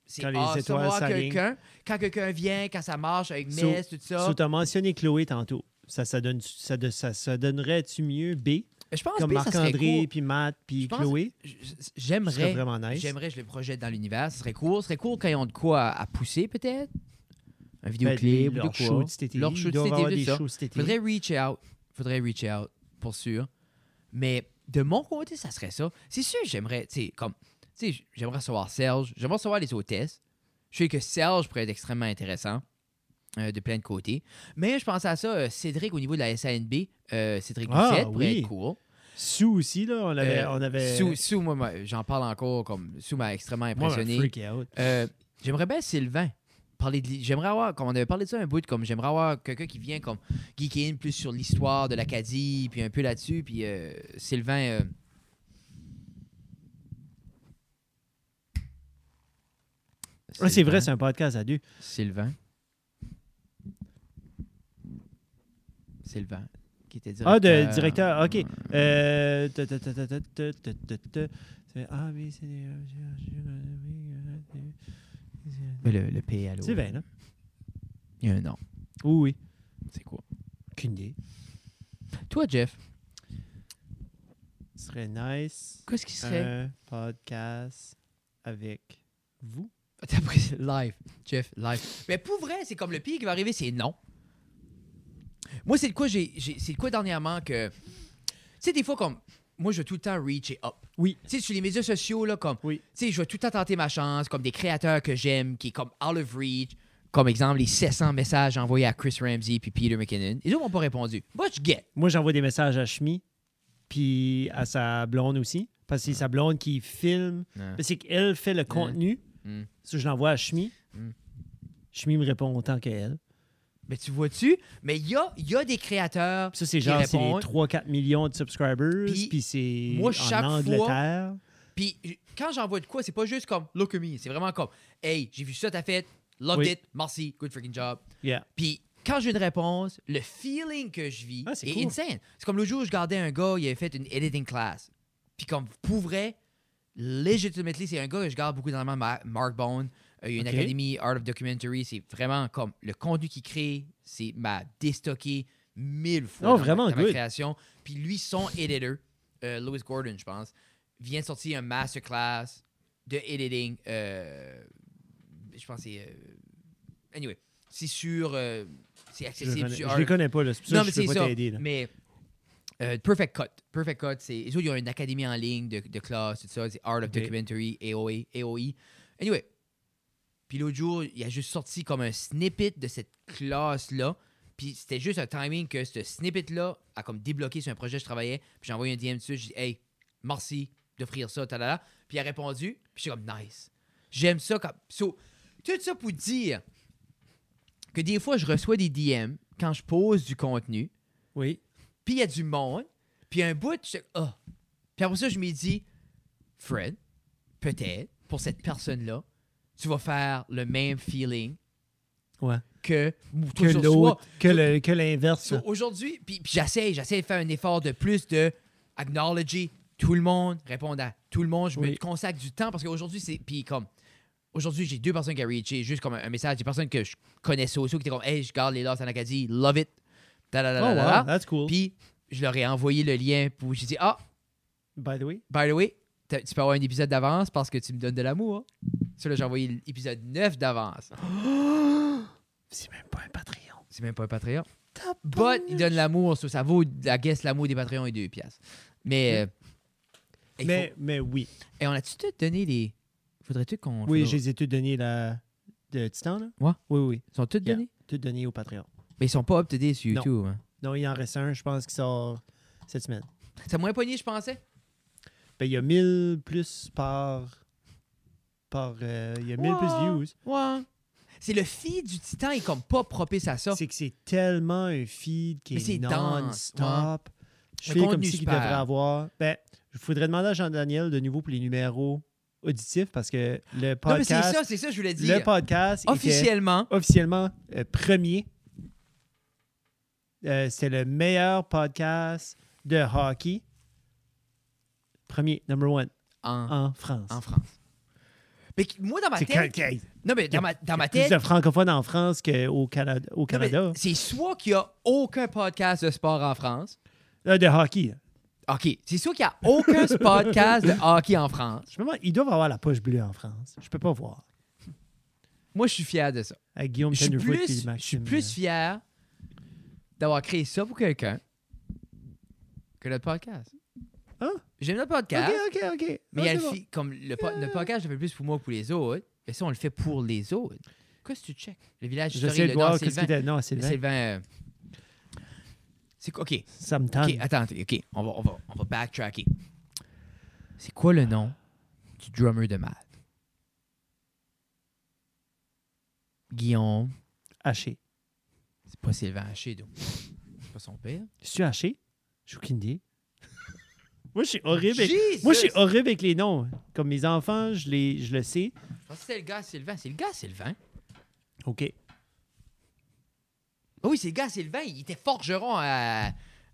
c'est Quand les étoiles quelqu'un. Quand quelqu'un vient, quand ça marche avec So- Mess, tout ça. So, tu as mentionné Chloé tantôt. Ça, ça, donne, ça, ça donnerait-tu mieux B, je pense comme Marc-André, cool. puis Matt, puis Chloé? J'aimerais. vraiment nice. J'aimerais, je le projette dans l'univers. Ce serait cool. Ce serait cool quand ils ont de quoi à, à pousser, peut-être. Un Ben, vidéoclip ou leur de show quoi. été. Leur show cet été. Faudrait reach out. Faudrait reach out, pour sûr. Mais de mon côté, ça serait ça. C'est sûr, j'aimerais, tu sais, comme, tu sais, j'aimerais recevoir Serge. J'aimerais recevoir les hôtesses. Je sais que Serge pourrait être extrêmement intéressant euh, de plein de côtés. Mais je pensais à ça, euh, Cédric au niveau de la SANB, euh, Cédric Ah, Doucette pourrait oui. être cool. Sue aussi, là, on avait... On avait... Moi, moi, j'en parle encore comme Sue m'a extrêmement impressionné. freak out. J'aimerais bien Sylvain. Parler de, j'aimerais avoir, comme on avait parlé de ça un bout, comme j'aimerais avoir quelqu'un qui vient comme geeker plus sur l'histoire de l'Acadie, puis un peu là-dessus, puis Sylvain. c'est vrai, c'est un podcast à deux. Sylvain. Sylvain, qui était directeur. Ah, de directeur, ok. Ah oui, c'est. Le, le P à l'eau. Là. Il y a un nom. Oui. C'est quoi? Aucune idée. Toi, Jeff. Ce serait nice. Qu'est-ce qui serait? Un podcast avec vous. T'as pris live, Jeff, live. Mais pour vrai, c'est comme le pire qui va arriver, c'est non. Moi, c'est de quoi j'ai, c'est de quoi dernièrement que. Tu sais, des fois, comme. Moi, je veux tout le temps reach et up. Oui. Tu sais, sur les médias sociaux, là, comme. Oui. Tu sais, je vais tout le temps tenter ma chance, comme des créateurs que j'aime, qui est comme out of reach. Comme exemple, les 700 messages envoyés à Chris Ramsey puis Peter McKinnon. Les autres m'ont pas répondu. Moi, je get? Moi, j'envoie des messages à Shmi, puis à sa blonde aussi. Parce que c'est sa blonde qui filme. C'est qu'elle fait le contenu. Mm. Ça, je l'envoie à Shmi. Mm. Shmi me répond autant qu'elle. Mais tu vois-tu? Mais il y a, il y a des créateurs. Ça, c'est genre c'est les répondent. 3-4 millions de subscribers. Puis, c'est moi, en chaque fois- Angleterre. Puis quand j'envoie de quoi, c'est pas juste comme look at me, c'est vraiment comme hey, j'ai vu ça t'as fait, loved Oui. it, merci, good freaking job. Yeah. Puis quand j'ai une réponse, le feeling que je vis Ah, est cool. insane. C'est comme le jour où je gardais un gars, il avait fait une editing class. Puis comme pour vrai, legitimately, c'est un gars que je garde beaucoup dans Ma- Mark Bone. Euh, il y a une académie Art of Documentary, c'est vraiment comme le contenu qu'il crée, c'est m'a déstocké mille fois Oh, dans ma- vraiment dans ma good. création. Puis lui, son editor, euh, Louis Gordon, je pense, vient de sortir un masterclass de editing. euh, je pense que c'est. euh, anyway, c'est sur. c'est Je, accessible connais- sur je les connais pas, là. C'est pour ça non, que mais je c'est pas ça. Mais euh, Perfect Cut. Perfect Cut, c'est. Ils ont une académie en ligne de, de classe, tout ça. C'est Art of. Documentary, AOA, AOE. Anyway. Puis l'autre jour, il a juste sorti comme un snippet de cette classe-là. Puis c'était juste un timing que ce snippet-là a comme débloqué sur un projet que je travaillais. Puis j'ai envoyé un DM dessus. J'ai dit, hey, merci d'offrir ça, talala. Puis il a répondu. Puis j'ai comme, nice. J'aime ça. Comme... So, tout ça pour dire que des fois, je reçois des DM quand je pose du contenu. Oui. Puis il y a du monde. Puis un bout, je ah. Puis après ça, je me dis, Fred, peut-être, pour cette personne-là, tu vas faire le même feeling Ouais. que, l'autre, que l'inverse. Là. Aujourd'hui, puis, puis j'essaie, j'essaie de faire un effort de plus de acknowledger tout le monde, répondre à tout le monde. Je Oui. me consacre du temps parce qu'aujourd'hui, c'est. Puis comme. Aujourd'hui, j'ai deux personnes qui ont reaché, juste comme un, message, des personnes que je connais sociaux qui étaient comme Hey, je garde les Lost en Acadie, love it. Da, da, da, Oh, wow, that's cool. Puis je leur ai envoyé le lien pour. J'ai dit Ah, By the way. by the way, tu peux avoir un épisode d'avance parce que tu me donnes de l'amour. Ça, là, j'ai envoyé l'épisode 9 d'avance. <gasps> C'est même pas un Patreon. C'est même pas un Patreon. But il donne l'amour, so ça vaut, la guess, l'amour des Patreons et deux piastres. Mais. euh, Mais, faut- mais oui. Et on a-tu tout donné les. Faudrait-tu qu'on. Oui, je les ai tous donnés là, de Titan. Là. Ouais. Oui, oui. Ils sont tous Yeah. donnés? Tous donnés au Patreon. Mais ils sont pas up-to-date sur Non. YouTube. hein. Non, il en reste un, je pense, qui sort cette semaine. C'est moins pogné, je pensais. Ben, il y a 1000 plus par. par euh, il y a 1000 plus views. Ouais. C'est le feed du Titan est comme pas propice à ça. C'est que c'est tellement un feed qui c'est est dense, non-stop Je Le fais comme si qu'il devrait avoir. Ben, il faudrait demander à Jean-Daniel de nouveau pour les numéros auditifs parce que le Non, mais c'est podcast, ça, c'est ça je voulais le dire. podcast était Officiellement, officiellement euh, premier. Euh, C'était le meilleur podcast de hockey. Premier, number one, en, en France. en France. Mais moi, dans ma tête. quand- Non, mais dans ma, dans tête. plus de francophones en France qu'au Canada. Au Canada. C'est soit qu'il n'y a aucun podcast de sport en France. Euh, de hockey. OK. C'est soit qu'il n'y a aucun <laughs> podcast de hockey en France. Je me demande, ils doivent avoir la poche bleue en France. Je peux pas voir. Moi, je suis fier de ça. Avec Guillaume Je suis plus, je suis plus fier d'avoir créé ça pour quelqu'un que notre podcast. Ah. J'aime notre podcast, Ok, ok, ok. mais Ah, il y a le fi- comme le, po- podcast, je le fais plus pour moi que pour les autres. Mais ça, on le fait pour les autres. Qu'est-ce que tu check? Le village historique, J'essaie le de Nord, voir Sylvain. était. Non, Sylvain. Sylvain. euh, C'est quoi? OK. Ça me tente. OK, attends, OK. On va, on va, on va backtracker. C'est quoi le nom du drummer de Mad? Guillaume. Haché. C'est pas Sylvain Haché, donc. C'est pas son père. Es-tu haché? J'ai aucune idée. Moi, je suis horrible. Avec... Jesus! Moi, je suis horrible avec les noms. Comme mes enfants, je, les... je le sais. Je pense que c'est le gars Sylvain. C'est le gars Sylvain. OK. Ah oui, c'est le gars Sylvain. Il était forgeron à.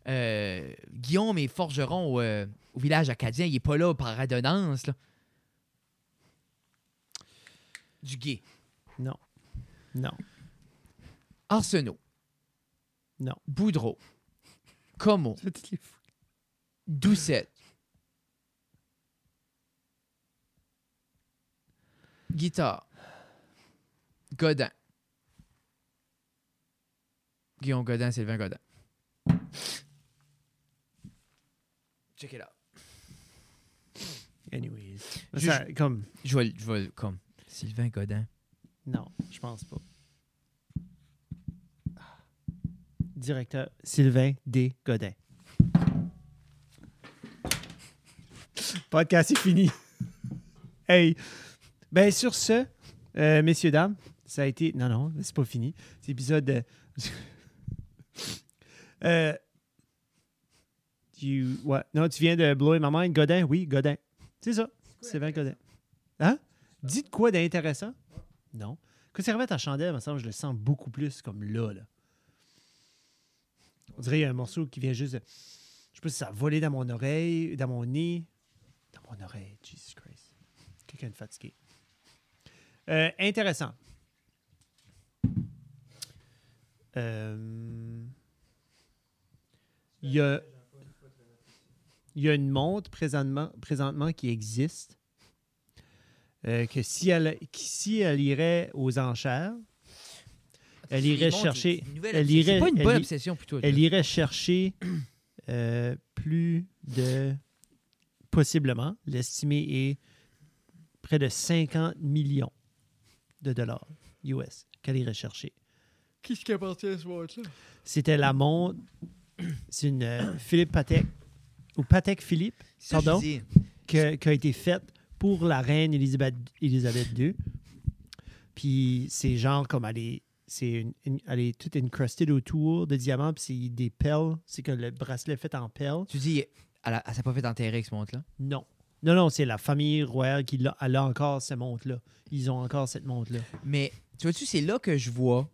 euh, Guillaume est forgeron au, euh, au village acadien. Il est pas là par adonnance. Là. Du gay. Non. Non. Arsenault. Non. Boudreau. Como. <laughs> Doucette. Guitare. Godin. Guillaume Godin, Sylvain Godin. Check it out. Anyways. Je- Ça, comme... Je vais, je vais comme Sylvain Godin. Non, je pense pas. Directeur Sylvain D. Godin. Podcast est fini. <laughs> hey. Ben, sur ce, euh, messieurs, dames, ça a été. Non, non, c'est pas fini. C'est épisode. de- euh, <laughs> tu... ouais. Non, tu viens de blower ma mind. Godin, oui, Godin. C'est ça. Sylvain Godin. Hein? Dites quoi d'intéressant? Non. Conserver ta chandelle, me semble, je le sens beaucoup plus comme là. là. On dirait qu'il y a un morceau qui vient juste de. Je sais pas si ça a volé dans mon oreille, dans mon nez. Dans mon oreille, Jesus Christ. Quelqu'un de fatigué. Euh, intéressant. Euh, Il y a. Il y a une montre présentement, présentement qui existe. euh, que si elle, si elle irait aux enchères, Elle irait chercher- elle irait- pas une elle bonne obsession plutôt. elle irait chercher euh, plus de. Possiblement, l'estimé est près de 50 millions de dollars US qu'elle irait chercher. Qu'est-ce qui appartient à ce montre-là? C'était la montre. C'est une euh, Philippe Patek, ou Patek Philippe, Ça, Pardon? qui a été faite pour la reine Elisabeth, Elisabeth II. Puis c'est genre comme elle est, c'est une- une- elle est toute encrusted autour de diamants, puis c'est des perles. C'est que le bracelet est fait en perles. Tu dis, elle, a- elle s'est pas fait enterrer avec ce montre-là? Non. Non, non, c'est la famille royale qui elle a encore cette montre-là. Ils ont encore cette montre-là. Mais tu vois-tu, c'est là que je vois.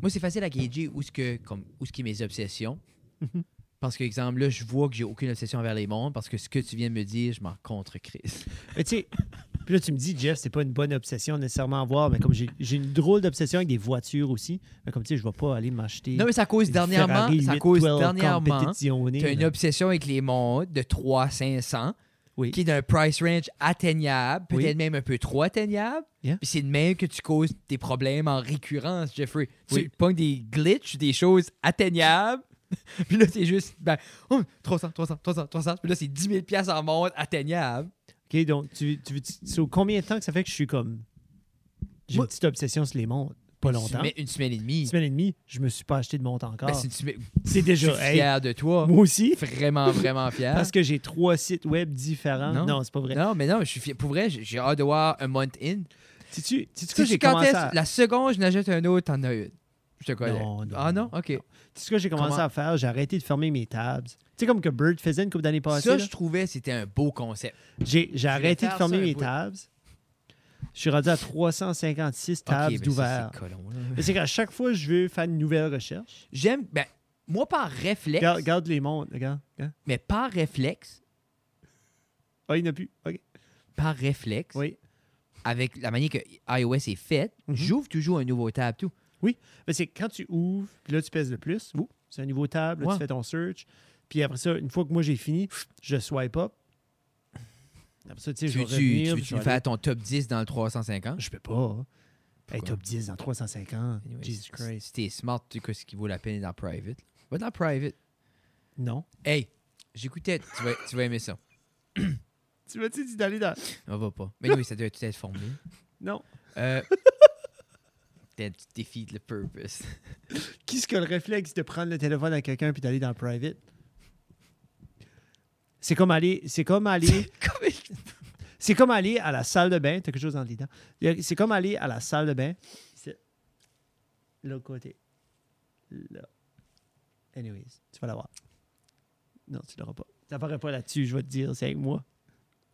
Moi, c'est facile à gager où ce que comme où ce qui est mes obsessions. <laughs> Parce que, exemple, là, je vois que j'ai aucune obsession envers les montres parce que ce que tu viens de me dire, je m'en contre Chris. <laughs> Mais tu sais, puis là, tu me dis, Jeff, c'est pas une bonne obsession nécessairement à voir, mais comme j'ai, j'ai une drôle d'obsession avec des voitures aussi, mais comme tu sais, je vais pas aller m'acheter. Non, mais ça cause dernièrement, ça cause 812 dernièrement, tu as une obsession avec les montres de 300-500 Oui. qui est d'un price range atteignable, Oui. peut-être même un peu trop atteignable. Yeah. Puis c'est de même que tu causes des problèmes en récurrence, Jeffrey. Tu Oui. pognes des glitches, des choses atteignables. <laughs> puis là, c'est juste, ben, oh, 300, 300, 300, 300. Puis là, c'est 10 000 piastres en montre atteignable. OK, donc, tu, tu, veux- tu- combien de temps que ça fait que je suis comme. J'ai une petite obsession sur les montres? Pas longtemps. semaine- Une semaine et demie. Une semaine et demie, je me suis pas acheté de montre encore. Ben, c'est une c'est Je déjà. suis hey, fier de toi. moi aussi, Vraiment, vraiment fier. parce que j'ai trois sites web différents. Non. Non, c'est pas vrai. Non, mais non, je suis fier. Pour vrai, j'ai hâte de voir un month in. Sais-tu Tu que j'ai commencé à... La seconde, je n'achète un autre, t'en as une. Je te connais. Non, non, ah non? OK. Tu sais ce que j'ai commencé Comment? à faire? J'ai arrêté de fermer mes tabs. Tu sais, comme que Bird faisait une couple d'années passées. Ça, là? je trouvais c'était un beau concept. J'ai j'ai arrêté de fermer mes bout. tabs. Je suis rendu à 356 tabs OK, ben ça, d'ouvert. c'est qu'à chaque fois je veux faire une nouvelle recherche, J'aime... Ben, moi, par réflexe, regarde les mondes. Regarde, regarde. mais par réflexe, Ah, il n'y en a plus. OK. par réflexe, Oui. avec la manière que iOS est faite, Mhm. j'ouvre toujours un nouveau tab, tout. Mais c'est quand tu ouvres, puis là, tu pèses le plus. C'est un nouveau tab. Là, Ouais. tu fais ton search. Puis après ça, une fois que moi j'ai fini, je swipe up. Après ça, tu sais, Tu je vais veux-tu revenir, tu puis veux-tu je vais faire aller- ton top 10 dans le 350? Je peux pas. hein. Hey, top 10 dans 350. Anyway, Jesus Christ. Si t'es smart, tu sais ce qui vaut la peine dans private? Va dans private. Non. Hey, j'écoutais... Tu vas, tu vas aimer ça. <coughs> Tu m'as-tu dit d'aller dans? On va pas. Mais oui, ça doit tout être formé. <coughs> Non. Euh... <coughs> Peut-être tu défies le purpose. Qui qui a le réflexe de prendre le téléphone à quelqu'un puis d'aller dans private? C'est comme <laughs> aller. C'est comme aller. C'est comme aller à la salle de bain. T'as quelque chose dans les dents. C'est comme aller à la salle de bain. C'est l'autre côté. Là. Anyways, tu vas l'avoir. Non, tu l'auras pas. Ça paraît pas là-dessus, je vais te dire, c'est avec moi.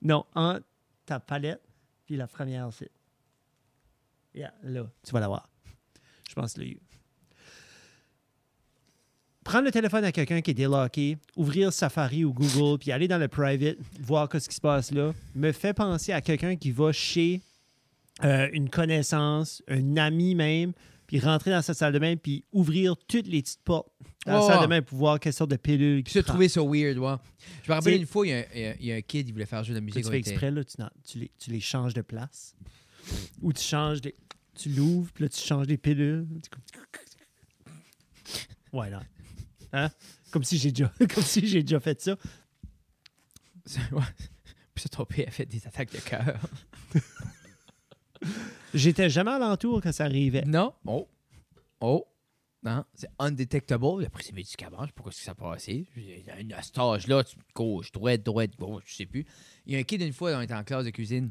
Non, en ta palette, puis la première, c'est. Yeah, là, tu vas l'avoir. Je pense que le Prendre le téléphone à quelqu'un qui est délocké, ouvrir Safari ou Google, puis aller dans le private, voir ce qui se passe là, me fait penser à quelqu'un qui va chez euh, une connaissance, un ami même, puis rentrer dans sa salle de bain, puis ouvrir toutes les petites portes dans la salle de bain pour voir quelle sorte de pilule Puis prend. trouvé ça weird, ouais. Je me rappelle une fois, il y, a un- il y a, il y a un kid, il voulait faire jouer de la Que musique. tu fais exprès, là, tu, les, tu les changes de place. Ou tu changes des. Tu l'ouvres, puis là, tu changes des pilules. Ouais, <laughs> là. Hein? Comme si j'ai déjà, <laughs> comme si j'ai déjà fait ça. Ouais. Puis ça, ton père a fait des attaques de cœur. <laughs> J'étais jamais alentour quand ça arrivait. Non? Oh. Oh. Non. C'est undetectable. Après, c'est médicament. Je sais pas ce qui s'est passé. À cet âge-là, tu gauche, droite, droite, gauche, je sais plus. Il y a un kid, une fois, on était en classe de cuisine.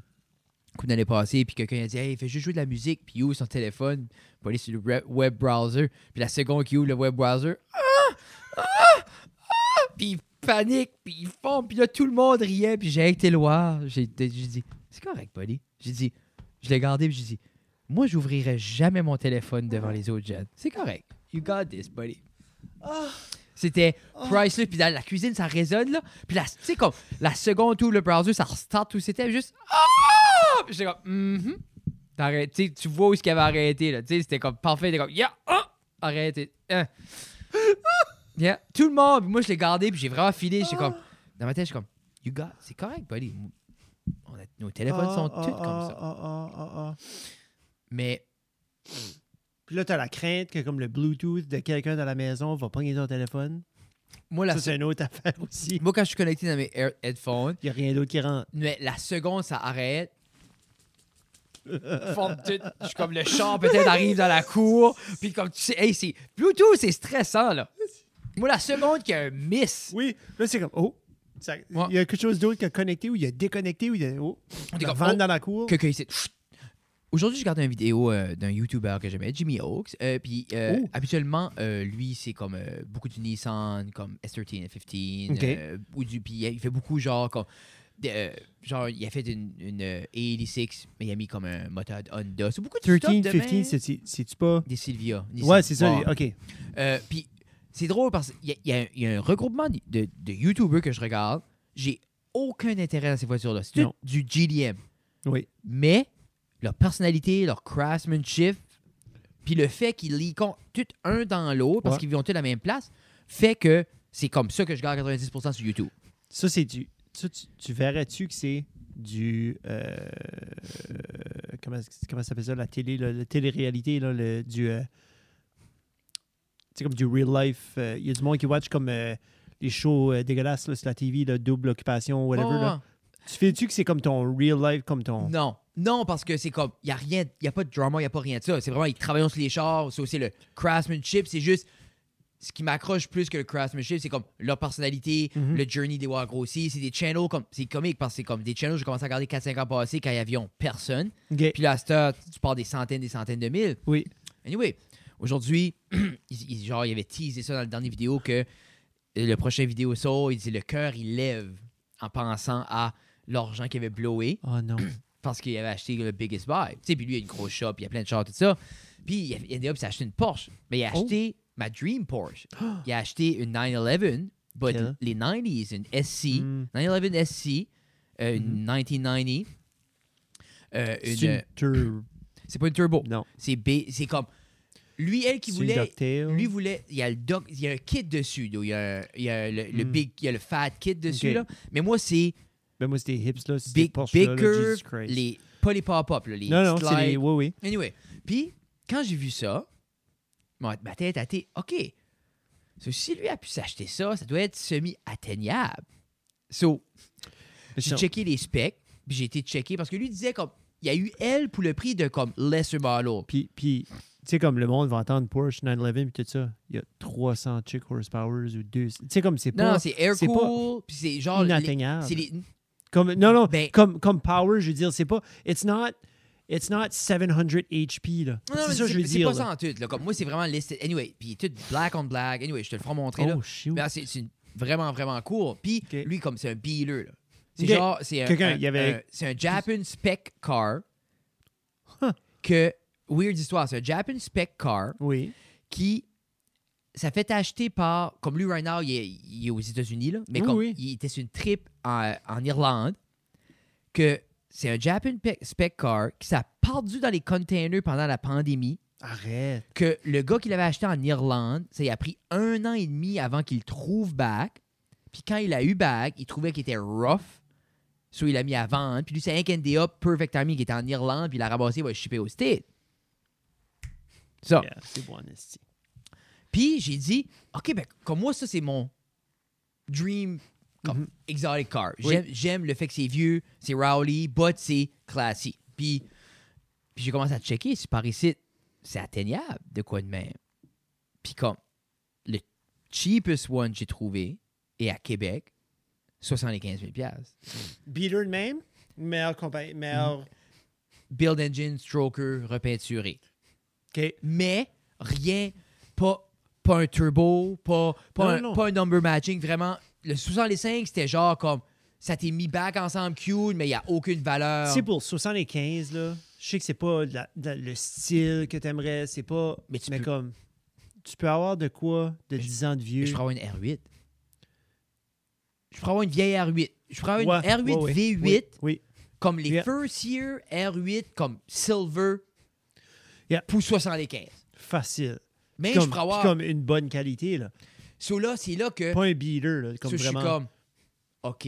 Coup d'année passée, puis quelqu'un a dit Hey, fais juste jouer de la musique, puis il ouvre son téléphone, aller sur le web- browser, puis la seconde qu'il ouvre le web browser, ah, ah, ah, puis il panique, puis il fond, puis là, tout le monde riait, puis j'ai été loin. J'ai dit C'est correct, buddy. J'ai dit Je l'ai gardé, puis j'ai dit Moi, j'ouvrirai jamais mon téléphone devant les autres jeunes. C'est correct. You got this, buddy. C'était priceless, puis dans la cuisine, ça résonne, là. Puis la- tu sais, comme la seconde où le browser, ça restart tout, c'était juste Ah! Puis j'étais comme Mhm. T'arrêtes, tu vois où est-ce qu'il avait arrêté, là. Tu sais, c'était comme parfait, c'était comme Yeah! Ah! Arrêtez. Hein. <laughs> Yeah. Tout le monde, puis moi, je l'ai gardé, puis j'ai vraiment filé. J'étais comme Dans ma tête, je suis comme You got, c'est correct, buddy. On a- nos téléphones sont Ah, tous ah, comme ça. ah, ah, ah, ah. Mais Puis là, t'as la crainte que comme le Bluetooth de quelqu'un dans la maison va pogner ton téléphone. moi, la Ça, c'est une autre affaire aussi. moi, quand je suis connecté dans mes headphones, Il n'y a rien d'autre qui rentre. Mais la seconde, ça arrête. Forme tout- Je suis comme le char peut-être arrive dans la cour. Puis comme tu sais, hey, c'est. Bluetooth, c'est stressant, là. Moi, la seconde qu'il y a un miss. Oui, là, c'est comme, oh, ça- il y a quelque chose d'autre qui a connecté ou il a déconnecté ou il y a, oh, On est comme, oh, dans la cour. Aujourd'hui, je regardais une vidéo euh, d'un YouTuber que j'aimais, Jimmy Oaks. Euh, puis euh, Oh. habituellement, euh, lui, c'est comme beaucoup du Nissan, comme S13 et 15. Ok. euh, ou du, puis il fait beaucoup genre comme. Euh, genre, il a fait une, une euh, A86, mais il a mis comme un moteur Honda. C'est beaucoup de 13, stuff de 15, même. c'est- c'est- c'est-tu pas? Des Sylvia. Ouais, c'est ça. OK. Euh, Puis c'est drôle parce qu'il y, y a un- il y a un regroupement de, de, de YouTubers que je regarde. J'ai aucun intérêt dans ces voitures-là. C'est tout du GDM. Oui. Mais leur personnalité, leur craftsmanship, puis le fait qu'ils leakent tout un dans l'autre parce Ouais. qu'ils vont tous à la même place, fait que c'est comme ça que je garde 90% sur YouTube. Ça, c'est du. Tu, tu verrais-tu que c'est du. euh, comment, comment ça s'appelle ça, la télé, là, la télé-réalité, là, le, du. euh, c'est comme du real life. euh, Il y a du monde qui watch comme euh, les shows dégueulasses là, sur la TV, là, double occupation, whatever. Oh, là. Tu fais-tu que c'est comme ton real life, comme ton. Non. Non, parce que c'est comme, il n'y a rien, il a pas de drama, il n'y a pas rien de ça. C'est vraiment, ils travaillent sur les chars, c'est aussi le craftsmanship, c'est juste, ce qui m'accroche plus que le craftsmanship, c'est comme leur personnalité, Mhm. le journey des voir grossi. C'est des channels comme, c'est comique parce que c'est comme des channels, j'ai commencé à regarder 4-5 ans passés quand il y avait personne. Puis là, à cette heure, tu parles des centaines, des centaines de mille. Oui. Anyway, aujourd'hui, <clears throat> il, il- genre, il avait teasé ça dans la dernière vidéo que le prochain vidéo sort, il dit le cœur, il lève en pensant à l'argent qu'il avait blowé Oh non. <clears throat> parce qu'il avait acheté le biggest buy. Tu sais, puis lui, il a une grosse shop, il y a plein de chars, tout ça. Puis il a, il a acheté une Porsche. Mais il a Oh. Ma Dream Porsche. <gasps> Il a acheté une 911, but Quelle? les 90s, une SC, Mm. 911 SC, euh, une Mhm. 1990. euh, une- C'est une tur- <coughs> c'est pas une turbo. Non. C'est B- c'est comme. Lui, elle qui C'est voulait. Lui voulait. Il y a le doc, il y a un kit dessus. Il y a, il y a le, le Mm. big, il y a le fat kit dessus là. Mais moi c'est Ben moi, c'était hips, là. C'était big, Porsche, big là, curve, les pas les pop-up là, les Non, non, c'est les... Oui, oui. Anyway, puis quand j'ai vu ça, ma, tête a été OK. So, si lui a pu s'acheter ça, ça doit être semi-atteignable. So, j'ai checké les specs, puis j'ai été checké parce que lui disait comme il y a eu elle pour le prix de comme lesser model. Puis, puis tu sais, comme le monde va entendre Porsche 911 puis tout ça, il y a 300 chick horsepowers ou 2. Tu sais, comme c'est pas non, c'est air cool, puis c'est genre inatteignable. les- Comme, non, non, Ben- comme, comme power, je veux dire, c'est pas. It's not, it's not 700 HP, là. Non, non, c'est mais ça que je veux c'est dire. pas ça en tout. Là. Comme moi, c'est vraiment listed. Anyway, puis tout black on black. Anyway, je te le ferai montrer. là. Oh, shoot. Mais, c'est vraiment, vraiment cool. Puis lui, comme c'est un beater. là. C'est genre, c'est un, Quelqu'un, un- il y avait- un- c'est un Japan spec car Huh. que, weird histoire, c'est un Japan spec car Oui. qui, ça fait acheter par, comme lui, right now, il est, il est aux États-Unis, là, mais Oui, comme oui. il était sur une trip en, en Irlande, que c'est un Japan pe- spec car qui s'est perdu dans les containers pendant la pandémie Arrête. que le gars qui l'avait acheté en Irlande, ça il a pris un an et demi avant qu'il trouve back. Puis quand il a eu back, il trouvait qu'il était rough. So il l'a mis à vendre. Puis lui, c'est un up, perfect timing, qui était en Irlande, puis il l'a ramassé, il va le shipper au States. Ça. Yeah, c'est bon. Puis j'ai dit, OK, ben, comme moi, ça, c'est mon dream comme Mhm. exotic car. J'aime, le fait que c'est vieux, c'est rowdy, but c'est classique. Puis, puis j'ai commencé à checker si par ici, c'est atteignable de quoi de même. Puis comme, le cheapest one j'ai trouvé est à Québec, 75 000 Beater de même, meilleur compagnie, meilleur. Build engine, stroker, repeinturé. OK. mais rien, pas, pas un turbo, pas, pas, Non, un, non. pas un number matching. Vraiment, le 65, c'était genre comme ça t'est mis back ensemble cute, mais il n'y a aucune valeur. C'est pour 75, là. Je sais que c'est pas la- la- le style que t'aimerais, c'est pas. Mais tu mais peux- comme. Tu peux avoir de quoi de 10 ans de vieux. Je pourrais avoir une R8. Je pourrais avoir une vieille R8. Je pourrais avoir Ouais, une R8 ouais, ouais. V8, Oui, oui. comme les Yeah. first year R8, comme silver, Yeah. pour 75. Facile. Mais comme, je pourrais avoir. comme une bonne qualité, là. So là, c'est là que. Pas un beater, là. Comme So, je suis vraiment. comme. OK.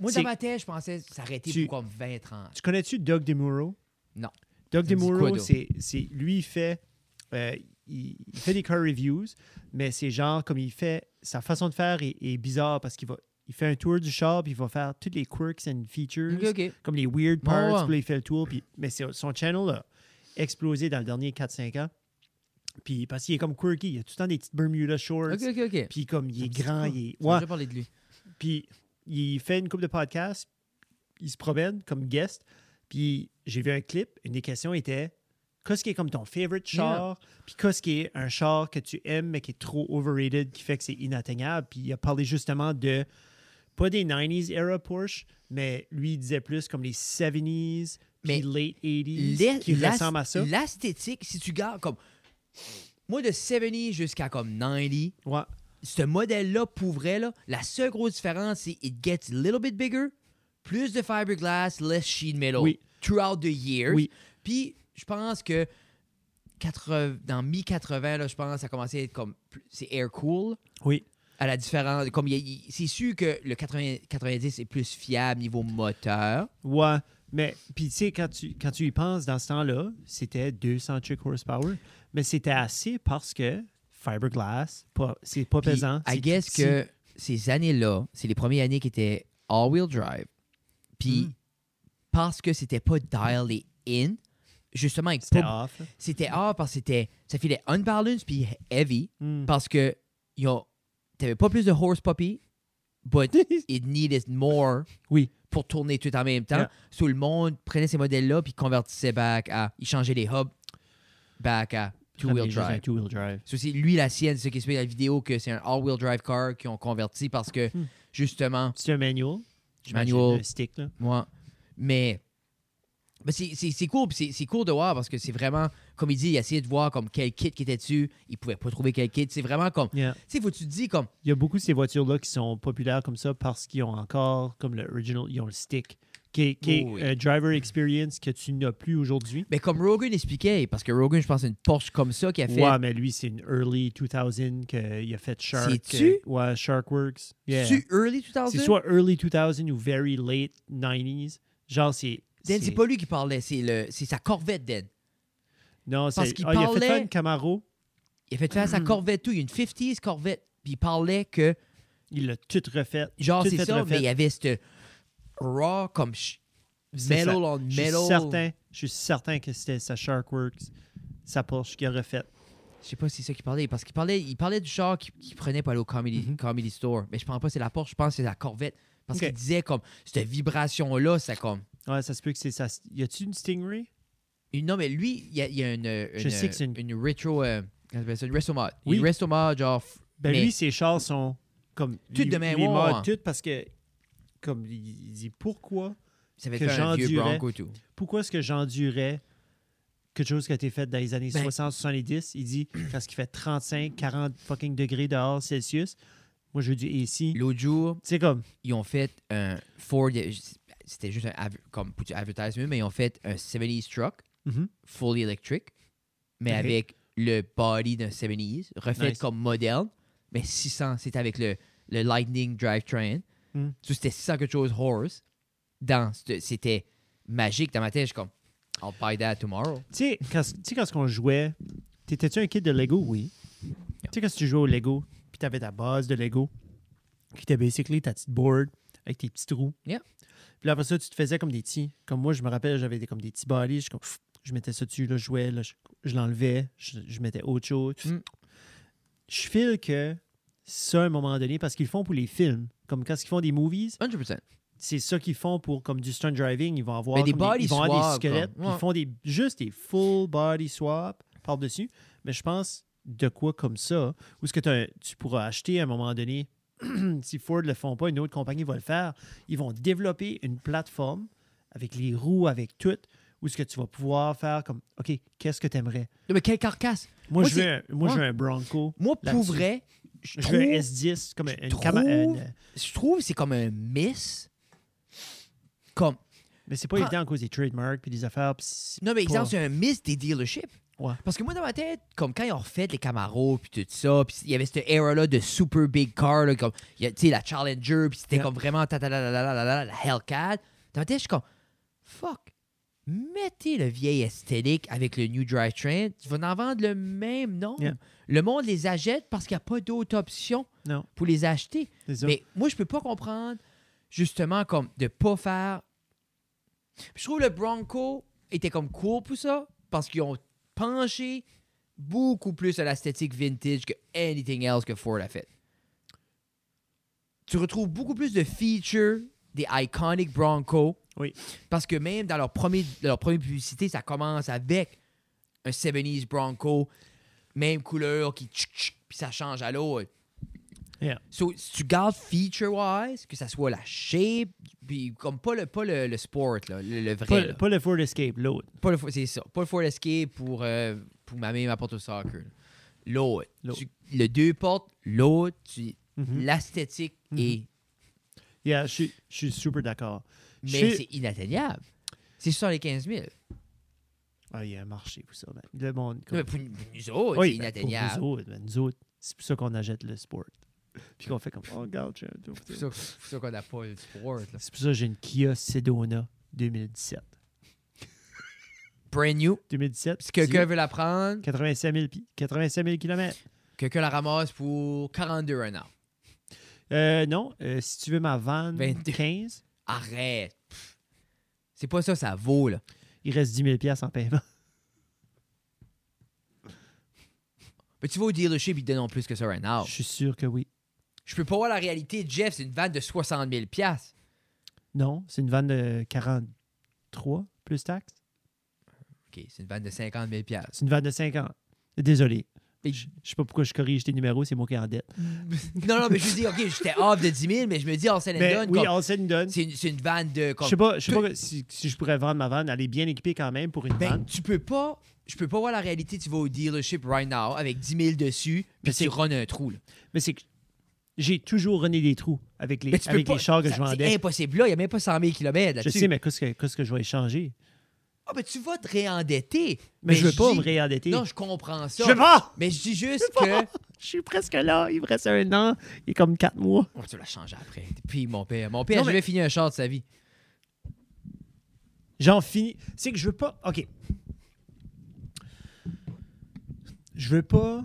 Moi, dans ma tête, je pensais s'arrêter Tu- pour comme 20-30. Tu connais-tu Doug DeMuro? Non. Doug DeMuro, c'est, c'est lui il fait euh, il, il fait des car reviews, mais c'est genre comme il fait sa façon de faire est, est bizarre parce qu'il va il fait un tour du shop, puis il va faire toutes les quirks and features, OK, OK. comme les weird parts, ouais. puis là, il fait le tour, puis mais c'est- son channel a explosé dans le dernier 4-5 ans. Puis parce qu'il est comme quirky, il a tout le temps des petites Bermuda shorts, OK, OK, OK. puis comme il est grand, il est ouais, parlé de lui. puis il fait une couple de podcasts, il se promène comme guest, puis j'ai vu un clip, une des questions était qu'est-ce qui est comme ton favorite char, puis qu'est-ce qui est un char que tu aimes mais qui est trop overrated, qui fait que c'est inatteignable, puis il a parlé justement de pas des 90s era Porsche, mais lui il disait plus comme les 70s, Mais puis late 80s, L'est- qui ressemble à ça. L'esthétique, si tu gardes comme. Moi, de 70 jusqu'à comme 90, Ouais. ce modèle-là, pour vrai, là, la seule grosse différence, c'est it gets a little bit bigger, plus de fiberglass, less sheet metal Oui. throughout the years. Oui. Puis, je pense que 80 dans mi-80, là, je pense que ça a commencé à être comme. C'est air cool. Oui. À la différence. Comme c'est sûr que le 80 90 est plus fiable niveau moteur. Ouais, mais puis tu sais, quand tu, quand tu y penses, dans ce temps-là, c'était 200 chick horsepower, mais c'était assez parce que fiberglass, c'est pas pesant. I guess petit. que ces années-là, c'est les premières années qui étaient all-wheel drive. Puis, Mm. parce que c'était pas dialed in, justement, C'était off. c'était hard parce que c'était, ça filait unbalanced puis heavy Mm. parce que you know, t'avais pas plus de horse puppy, but <laughs> it needed more Oui. pour tourner tout en même temps. Yeah. So, le monde prenait ces modèles-là puis convertissait back à, il changeait les hubs back à Two-wheel drive. C'est aussi lui, la sienne, c'est ce qui se fait dans la vidéo, que c'est un all-wheel drive car qu'ils ont converti parce que, Hmm. justement, C'est un manual. Manual. Un stick, là. moi, mais. mais c'est- cool, c'est cool de voir parce que c'est vraiment, comme il dit, il a essayé de voir comme quel kit qui était dessus. Il pouvait pas trouver quel kit. C'est vraiment comme. Yeah. Tu sais, faut tu te dis comme. Il y a beaucoup de ces voitures-là qui sont populaires comme ça parce qu'ils ont encore, comme l'original, ils ont le stick, qui est, qui est oui. un driver experience que tu n'as plus aujourd'hui. Mais comme Rogan expliquait, parce que Rogan, je pense, c'est une Porsche comme ça qui a fait. Ouais, mais lui, c'est une early 2000 qu'il a fait Shark. C'est-tu? euh, Ouais, Sharkworks. Yeah. Tu early 2000? C'est soit early 2000 ou very late 90s. Genre, c'est. Dan, c'est pas lui qui parlait, c'est sa Corvette, Dan. Non, parce c'est. qu'il Ah, il a fait parlait- faire une Camaro. Il a fait faire sa Corvette, tout. Il y a une 50s Corvette. Puis il parlait que, Il l'a tout refait. genre, c'est ça, refait. mais il y avait cette raw comme metal on Je suis metal. certain, je suis certain que c'était sa Sharkworks, sa Porsche qui a refait. Je sais pas si c'est ça qu'il parlait, parce qu'il parlait, il parlait du char qu'il prenait pour aller au comedy, Mhm. comedy store. Mais je pense pas que c'est la Porsche, je pense que c'est la Corvette. Parce qu'il disait comme, cette vibration-là, c'est comme. Ouais, ça se peut que c'est ça. Y a-tu une Stingray? Une- Non, mais lui, il y a, il y a une, Je sais que c'est une- une retro. euh, une resto mod. Oui. Une resto mod, genre. Ben mais- lui, ses chars sont comme. Toutes de même, ouais, toutes parce que. Comme il dit pourquoi Ça que j'endurais. Pourquoi est-ce que j'endurais quelque chose qui a été fait dans les années Ben- 60-70? Il dit <clears throat> parce qu'il fait 35, 40 fucking degrés dehors Celsius. Moi, je veux du AC. L'autre jour, C'est comme. ils ont fait un Ford. C'était juste un comme pour du advertisement, mais ils ont fait un 70s truck, Mhm. fully electric, mais avec le body d'un 70s, refait Nice. comme moderne, mais 600, c'était avec le, le Lightning Drivetrain. Mm. So, c'était 600 quelque chose horse. Dans, c'était- magique dans ma tête. Je suis comme, I'll buy that tomorrow. Tu sais, quand, tu sais, quand on jouait, t'étais-tu un kid de Lego? Oui. Tu sais, quand tu jouais au Lego, puis t'avais ta base de Lego, qui était basically ta petite board avec tes petits trous. Yeah. Puis là, après ça, tu te faisais comme des petits. Comme moi, je me rappelle, j'avais des, comme des petits bodies. Je, comme, pff, je mettais ça dessus, là, je jouais, là, je, je l'enlevais, je, je mettais autre chose. Mm. Je file que ça, à un moment donné, parce qu'ils font pour les films, comme quand ils font des movies, 100%. c'est ça qu'ils font pour comme du stunt driving. Ils vont avoir, des body ils vont avoir swap, des squelettes. ouais. Ils font des, juste des full body swap par-dessus. Mais je pense de quoi comme ça, où est-ce que tu pourras acheter à un moment donné, <clears throat> si Ford ne le font pas, une autre compagnie va le faire. Ils vont développer une plateforme avec les roues, avec tout, où est-ce que tu vas pouvoir faire comme, OK, qu'est-ce que tu aimerais? Mais quelle carcasse? Moi, Moi, je veux, moi, je ouais. veux un Bronco. Moi, pour vrai, je trouve, veux un S10, comme une, trouve- une- je trouve que c'est comme un miss. Comme, Mais c'est pas évident à cause des trademarks puis des affaires. non, mais exemple, c'est un miss des dealerships. Ouais. Parce que moi, dans ma tête, comme quand ils ont refait les Camaro puis tout ça, puis il y avait cette era-là de super big car, là, comme, tu sais, la Challenger, puis c'était Yeah. comme vraiment ta, ta, la, la, la, la, la, la Hellcat. Dans ma tête, je suis comme, fuck, mettez le vieil esthétique avec le new drivetrain, tu vas en vendre le même nom. Yeah. Le monde les achète parce qu'il n'y a pas d'autre option Non, pour les acheter. Mais moi, je peux pas comprendre, justement, comme de pas faire. Je trouve le Bronco était comme cool pour ça, parce qu'ils ont penché beaucoup plus à l'esthétique vintage que anything else que Ford a fait. Tu retrouves beaucoup plus de features des iconic Bronco. Oui. Parce que même dans leur, premier, leur première publicité, ça commence avec un 70s Bronco, même couleur, qui puis ça change à l'autre. Yeah. So, si tu gardes feature-wise, que ça soit la shape, puis comme pas le, pas le, le sport, là, le, le vrai. Pas, là. pas le Ford Escape, l'autre. Pas le Ford- c'est ça. Pas le Ford Escape pour, euh, pour ma mère m'apporte au soccer. L'autre. Le deux portes, l'autre, Mhm. l'esthétique Mhm. est. Yeah, je suis super d'accord. Mais c'est inatteignable. C'est 75 000. Ah, il y a un marché pour ça, man. Le monde. Mais pour nous pour nous autres, Oui, c'est ben, pour inatteignable. nous autres, nous autres, c'est pour ça qu'on achète le sport. <laughs> Puis qu'on fait comme, oh, regarde, j'ai un C'est pour ça, c'est pour ça qu'on n'a pas le sport. là. C'est pour ça que j'ai une Kia Sedona 2017. Brand new. 2017. Si quelqu'un veut la prendre, 85 000, pi- 85 000 km. quelqu'un la ramasse pour 42 un an. Euh, non, euh, si tu veux ma van 22. 15, Arrête. C'est pas ça, ça vaut, là. il reste 10 000 piastres en paiement. Mais tu vas au dealership, ils te donnent plus que ça right now. Je suis sûr que oui. Je peux pas voir la réalité. Jeff, c'est une vanne de 60 000 piastres. Non, c'est une vanne de 43 plus taxes. OK, c'est une vanne de 50 000 piastres. C'est une vanne de 50. Désolé. Mais- Je je sais pas pourquoi je corrige tes numéros, c'est moi qui est en dette. non, non, mais je dire, OK, j'étais off de 10 000, mais je me dis, Olsen Mais Done, oui, said and done. c'est une, une vanne de... Je sais pas, je sais pas si, si je pourrais vendre ma vanne. Elle est bien équipée quand même pour une ben, vanne. tu peux pas... Je peux pas voir la réalité, tu vas au dealership right now avec 10 000 dessus, puis tu runs un trou. Là. Mais c'est que j'ai toujours rené des trous avec les, avec pas- les chars que ça- je vendais. C'est impossible. Là, il n'y a même pas 100 000 km Je sais, mais qu'est-ce que, qu'est-ce que je vais échanger? Ah, ben tu vas te réendetter. Mais, je veux pas dis- me réendetter. Non, je comprends ça. je veux pas! Mais je dis juste que... <laughs> Je suis presque là. Il me reste un an. Il est comme quatre mois. Oh, tu l'as changé après. Puis mon père. Mon père Non, a mais- jamais fini un char de sa vie. J'en finis. C'est que je veux pas. OK. Je veux pas.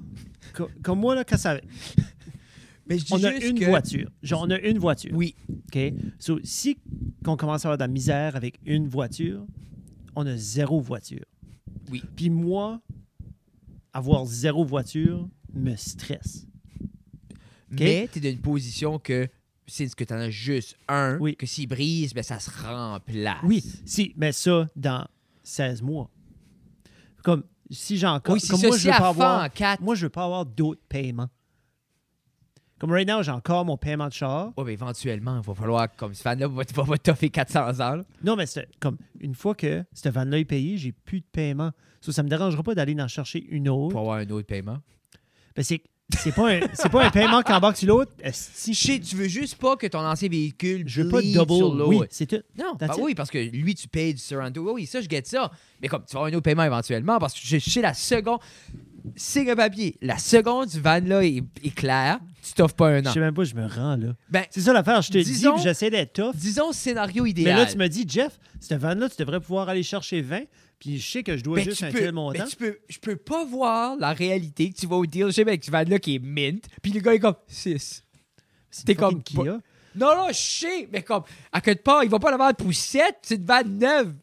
co- Comme moi, là, quand ça. <laughs> Mais je dis On a une que... voiture. Genre, on a une voiture. Oui. OK? So, si on commence à avoir de la misère avec une voiture, on a zéro voiture. Oui. Puis moi, avoir zéro voiture me stresse. Mais tu es dans une position que, c'est ce que tu en as juste un, Oui. que s'il brise, ben, ça se remplace. Oui, si, mais ça, dans 16 mois. Comme, si j'ai encore. Oui, comme ça. moi, si je veux elle pas fend avoir. en quatre. Moi, je veux pas avoir d'autres paiements. Comme right now, j'ai encore mon paiement de char. Ouais, mais éventuellement, il va falloir, comme ce fan-là, va, va, va toffer 400 ans. là. Non, mais c'est comme une fois que cette van-là est payée, j'ai plus de paiement. So, ça me dérangera pas d'aller en chercher une autre. Pour avoir un autre paiement. Ben, c'est c'est pas, un- pas un paiement qui embarque sur l'autre. Si sais, tu veux juste pas que ton ancien véhicule je veux pas double. sur l'autre. Oui, c'est tout. Non, bah oui, parce que lui, tu payes du Sorrento. Oui, oui, ça, je guette ça. Mais comme tu vas avoir un autre paiement éventuellement, parce que je sais la seconde. Signe un papier. La seconde du van là est, est claire, tu t'offres pas un Je an. sais même pas, je me rends là. Ben, C'est ça l'affaire. Je te Disons- dis, j'essaie d'être tough. disons scénario Mais idéal. là, tu me dis, Jeff, cette van-là, tu devrais pouvoir aller chercher 20. Puis je sais que je dois Ben, juste un peux- tel montant. ben, tu peux, je peux pas voir la réalité que tu vas au dealership avec ce van-là qui est mint, puis le gars est comme 6. C'est t'es une fucking comme Kia. Non, non, je sais, mais comme, à quelque part, il va pas la vendre pour 7, c'est une van neuve.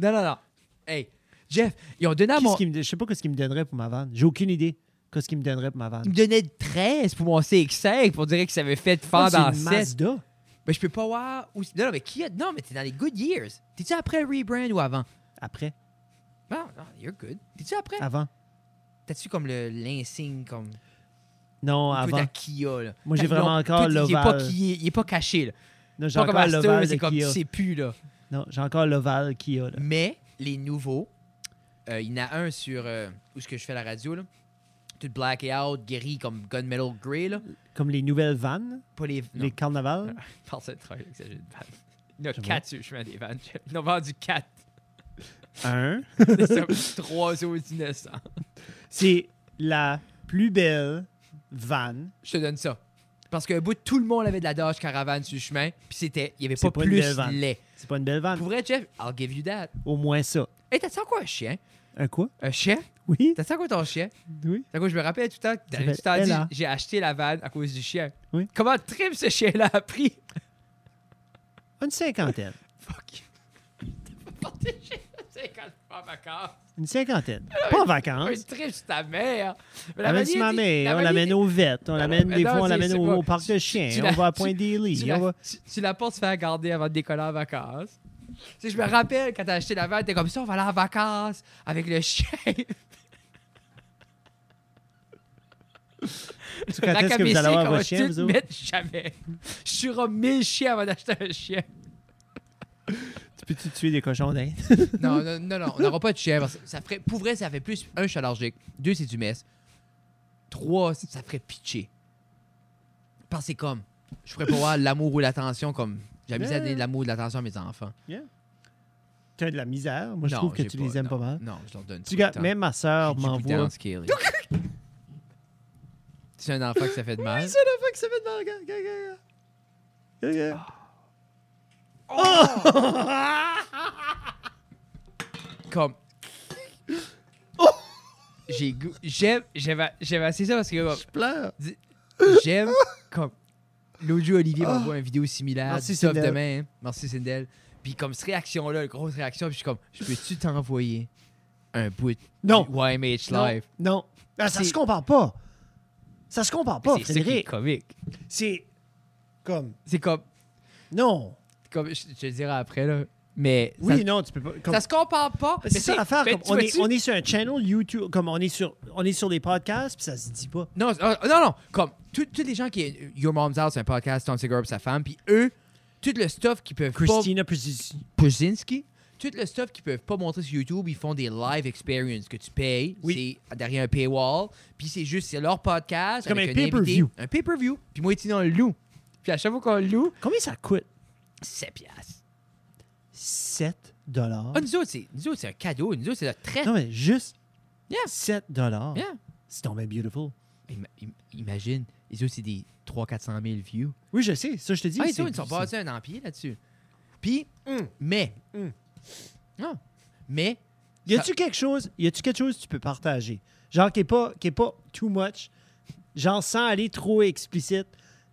Non, non, non. Hey, Jeff, ils ont donné à mon. me- Je sais pas ce qu'il me donnerait pour ma vanne. J'ai aucune idée. Qu'est-ce qu'il me donnerait pour ma vanne. Il me donnait 13 pour mon CX5 pour dire que ça avait fait Ah, dans c'est une 7. Mazda. Mais je peux pas voir. Où... Non, non, mais qui a... Non, mais t'es dans les good years. T'es-tu après le rebrand ou avant? Après. Non, non, you're good. T'es-tu après? Avant. T'as-tu comme le- l'insigne, comme. Non, un peu avant. Kia, là? Moi, j'ai vraiment non, encore Il l'ovale. qui- il est pas caché, là. Non, j'ai encore l'ovale c'est comme tu sais plus, là. Non, j'ai encore l'ovale Kia. Là. Mais les nouveaux, euh, il y en a un sur euh, où est-ce que je fais la radio, là. Tout black out, gris comme gunmetal grey, là. Comme les nouvelles vannes, Pas les. Non, les carnavals? Parle de travail vanne. Il y en a 4 sur le chemin des vannes. <laughs> Ils en ont vendu 4. Un? <laughs> C'est 3 autres innocents. C'est la plus belle vanne. Je te donne ça. Parce qu'un bout, tout le monde avait de la Dodge Caravane sur le chemin, puis c'était, il y avait pas, pas plus. C'est pas une belle vanne. Pour vrai, Jeff, I'll give you that. Au moins ça. Hey, t'as-tu encore un chien? Un quoi? Un chien? Oui? T'as-tu encore ton chien? Oui. T'as quoi, je me rappelle tout le temps, tu t'en Ella. j'ai acheté la vanne à cause du chien. Oui. Comment trim ce chien-là a pris? <laughs> Une cinquantaine. Fuck. T'as pas porté le chien à 50 fois en vacances. Une cinquantaine. Pas en Un vacances. trip sur ta mère. Mais la Amène manière sur ma dit- mère, on l'amène dit- aux vêtes, on l'amène des fois, on l'amène au, parc de chiens, on va à tu- Point-des-Lits. Tu on la, portes faire garder avant de décoller en vacances. Sais, je me rappelle quand t'as acheté la vanne, t'es comme ça, on va aller en vacances avec le chien. <laughs> Tu- Quand est-ce que vous allez avoir votre chien, vous autres? jamais. Je tuerai 1000 chiens avant d'acheter un chien. Tu peux-tu tuer des cochons d'Inde? <laughs> Non, non, non, non, on n'aura pas de chien. parce que ça ferait, pour vrai, ça fait plus. Un, je suis allergique. Deux, c'est du mess. Trois, ça ferait pitcher. Parce que c'est comme. Je ferais pas voir l'amour ou l'attention comme. J'ai amusé à Yeah. donner de l'amour ou de l'attention à mes enfants. Tu as de la misère. Moi, je Non, trouve que tu les aimes non, pas mal. Non, je leur donne Tu tout temps. même ma soeur m'envoie. C'est un enfant que ça fait de mal. la fois que ça fait de mal. Regarde, regarde, regarde. Comme. J'ai goût- J'aime. J'aime j'aime assez ça parce que Je pleure. j'aime comme. Jour, Olivier m'envoie une vidéo similaire. Merci, du demain. Merci, Sindel. Puis comme cette réaction-là, une grosse réaction, puis je suis comme, je peux-tu t'envoyer un bout? Non. du YMH Non, Live? non. Ah, ça se compare pas. Ça se compare pas, C'est comique. C'est comme. C'est comme, Non. comme je, je te dirai après, là. Mais Oui, ça, non, tu peux pas. comme- ça se compare pas. c'est mais ça l'affaire. tu On, est, on est sur un channel YouTube, comme on est sur, on est sur les podcasts, puis ça se dit pas. Non, euh, non, non. Comme tous les gens qui. Your Mom's House, c'est un podcast, Tom Segura sa femme. Puis eux, tout le stuff qu'ils peuvent Christina pas. Brzezinski, tout le stuff qu'ils peuvent pas montrer sur YouTube, ils font des live experiences que tu payes. Oui. C'est derrière un paywall. Puis c'est juste, c'est leur podcast. C'est comme avec un pay-per-view. Un pay-per-view. Puis moi, et on le loue. Puis à chaque fois qu'on le loue, Combien ça coûte? 7 piastres. 7 dollars. Ah, nous autres, c'est un cadeau. Nous autres, c'est notre traite. Non, mais juste Yeah. 7 dollars. Yeah. C'est tombé beautiful. Ima- im- imagine, les autres, c'est des 300-400 000 views. Oui, je sais. Ça, je te dis. Ah, les c'est- autres, ils sont passés un empire là-dessus. Puis, Mm. mais, Mm. non, mais, Y a-tu quelque chose, y a-tu quelque chose que tu peux partager? Genre qui est pas, qui est pas too much. Genre sans aller trop explicite.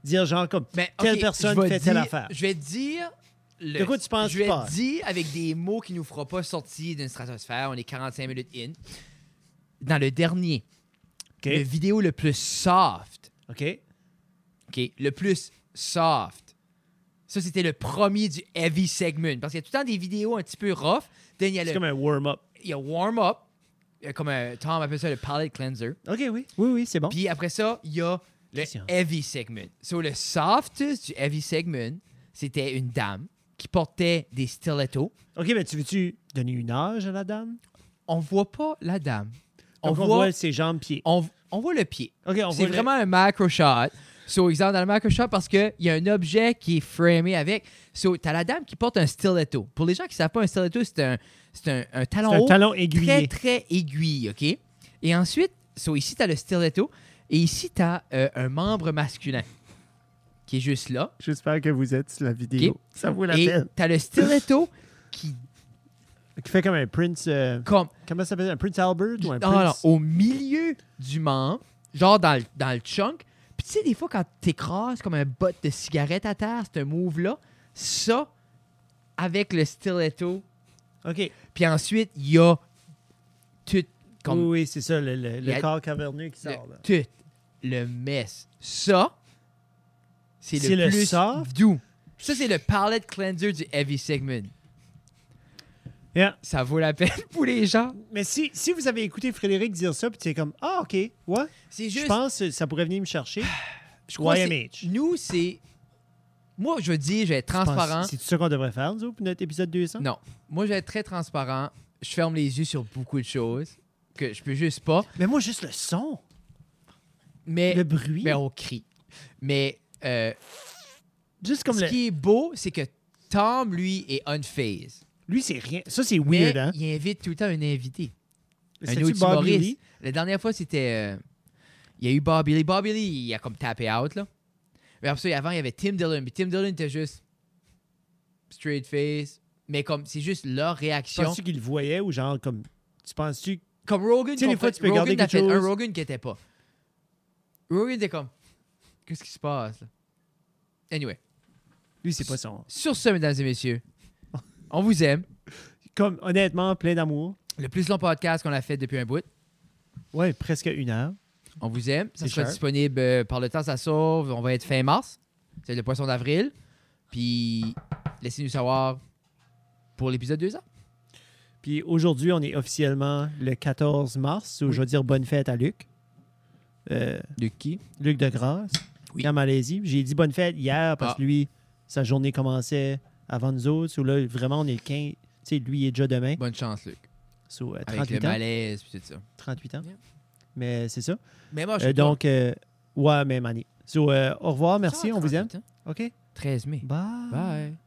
Dire genre comme mais telle personne fait dire- telle affaire. Je vais te dire. Le- De quoi tu penses Je te dire avec des mots qui nous fera pas sortir d'une stratosphère. On est 45 minutes in. Dans le dernier, le vidéo le plus soft, OK. OK, le plus soft. Ça, c'était le premier du heavy segment. Parce qu'il y a tout le temps des vidéos un petit peu rough. Then, il y a C'est le comme un warm-up. il y a warm-up, comme un, Tom appelle ça le palate cleanser. OK, oui. Oui, oui, c'est bon. Puis après ça, il y a le heavy segment. So, le softest du heavy segment, c'était une dame qui portait des stilettos. OK, mais tu veux-tu donner une âge à la dame? On voit pas la dame. On Donc, voit, ses jambes-pieds. on, on voit le pied. C'est le- vraiment un macro shot. So, exemple, dans le macro shot, parce qu'il y a un objet qui est framé avec. So, t'as la dame qui porte un stiletto. Pour les gens qui savent pas, un stiletto, c'est un, c'est un, un talon un haut talon très, aiguillé. très aiguille, OK? Et ensuite, so ici, tu as le stiletto. Et ici, tu as un membre masculin qui est juste là. J'espère que vous êtes sur la vidéo. Ça vaut la Et peine. tu as le stiletto <laughs> qui, Qui fait comme un Prince... euh, comme, comment ça s'appelle? Un Prince Albert ou un non, non, Prince... au milieu du membre, genre dans le, dans le chunk. Puis tu sais, des fois, quand tu écrases comme un bot de cigarette à terre, c'est un move-là. Ça, avec le stiletto. OK. Puis ensuite, il y a tout, comme Oui, oui, c'est ça, le, le- corps caverneux qui sort. Là. tout le mess. Ça, c'est le, le plus soft? doux. Ça, c'est le palette cleanser du heavy segment. Yeah. Ça vaut la peine <laughs> pour les gens. Mais si, si vous avez écouté Frédéric dire ça, puis tu es comme, ah, OK, ouais, C'est je pense que ça pourrait venir me chercher. <sighs> je crois YMH. Nous, c'est. Moi, je veux dire, je vais être transparent. C'est ça qu'on devrait faire, nous, pour notre épisode 200? Non. Moi, je vais être très transparent. Je ferme les yeux sur beaucoup de choses que je peux juste pas. Mais moi, juste le son, Mais, le bruit. mais on crie. Mais euh, juste comme ce le... qui est beau, c'est que Tom, lui, est unfazed. Lui, c'est rien. Ça, c'est Mais weird, hein? il invite tout le temps un invité. Un C'est-tu autre Bobby humoriste. Lee? La dernière fois, c'était. euh, il y a eu Bobby Lee. Bobby Lee, il a comme tapé out, là. Mais après ça, avant, il y avait Tim Dillon. Puis Tim Dillon était juste. Straight face. Mais comme, c'est juste leur réaction. Penses-tu qu'il le voyait ou genre comme... Tu penses-tu... Comme Rogan, Tu sais, des qu'on fois, fait- tu peux Rogan garder a quelque fait un. Rogan qui était pas. Rogan était comme. Qu'est-ce qui se passe, là? Anyway. Lui, c'est pas son... Sur ce, mesdames et messieurs, on vous aime. Comme, honnêtement, plein d'amour. Le plus long podcast qu'on a fait depuis un bout. Ouais, presque une heure. On vous aime. Ça sera cher. disponible euh, par le temps, ça sauve. On va être fin mars. C'est le poisson d'avril. Puis, laissez-nous savoir pour l'épisode 2 ans. Puis aujourd'hui, on est officiellement le 14 mars. où Oui. Je dire bonne fête à Luc. Euh, De qui? Luc de Grasse. Oui. En Malaisie. J'ai dit bonne fête hier parce Ah. que lui, sa journée commençait avant nous autres. Où là, vraiment, on est le 15. Tu sais, lui, il est déjà demain. Bonne chance, Luc. So, euh, Avec 38 le ans. malaise puis tout ça. 38 ans. Yeah. Mais c'est ça. Mais moi, je Euh, donc, euh, ouais, même année. So, euh, au revoir, merci, on vous aime. 38 ans. OK? 13 mai. Bye. Bye.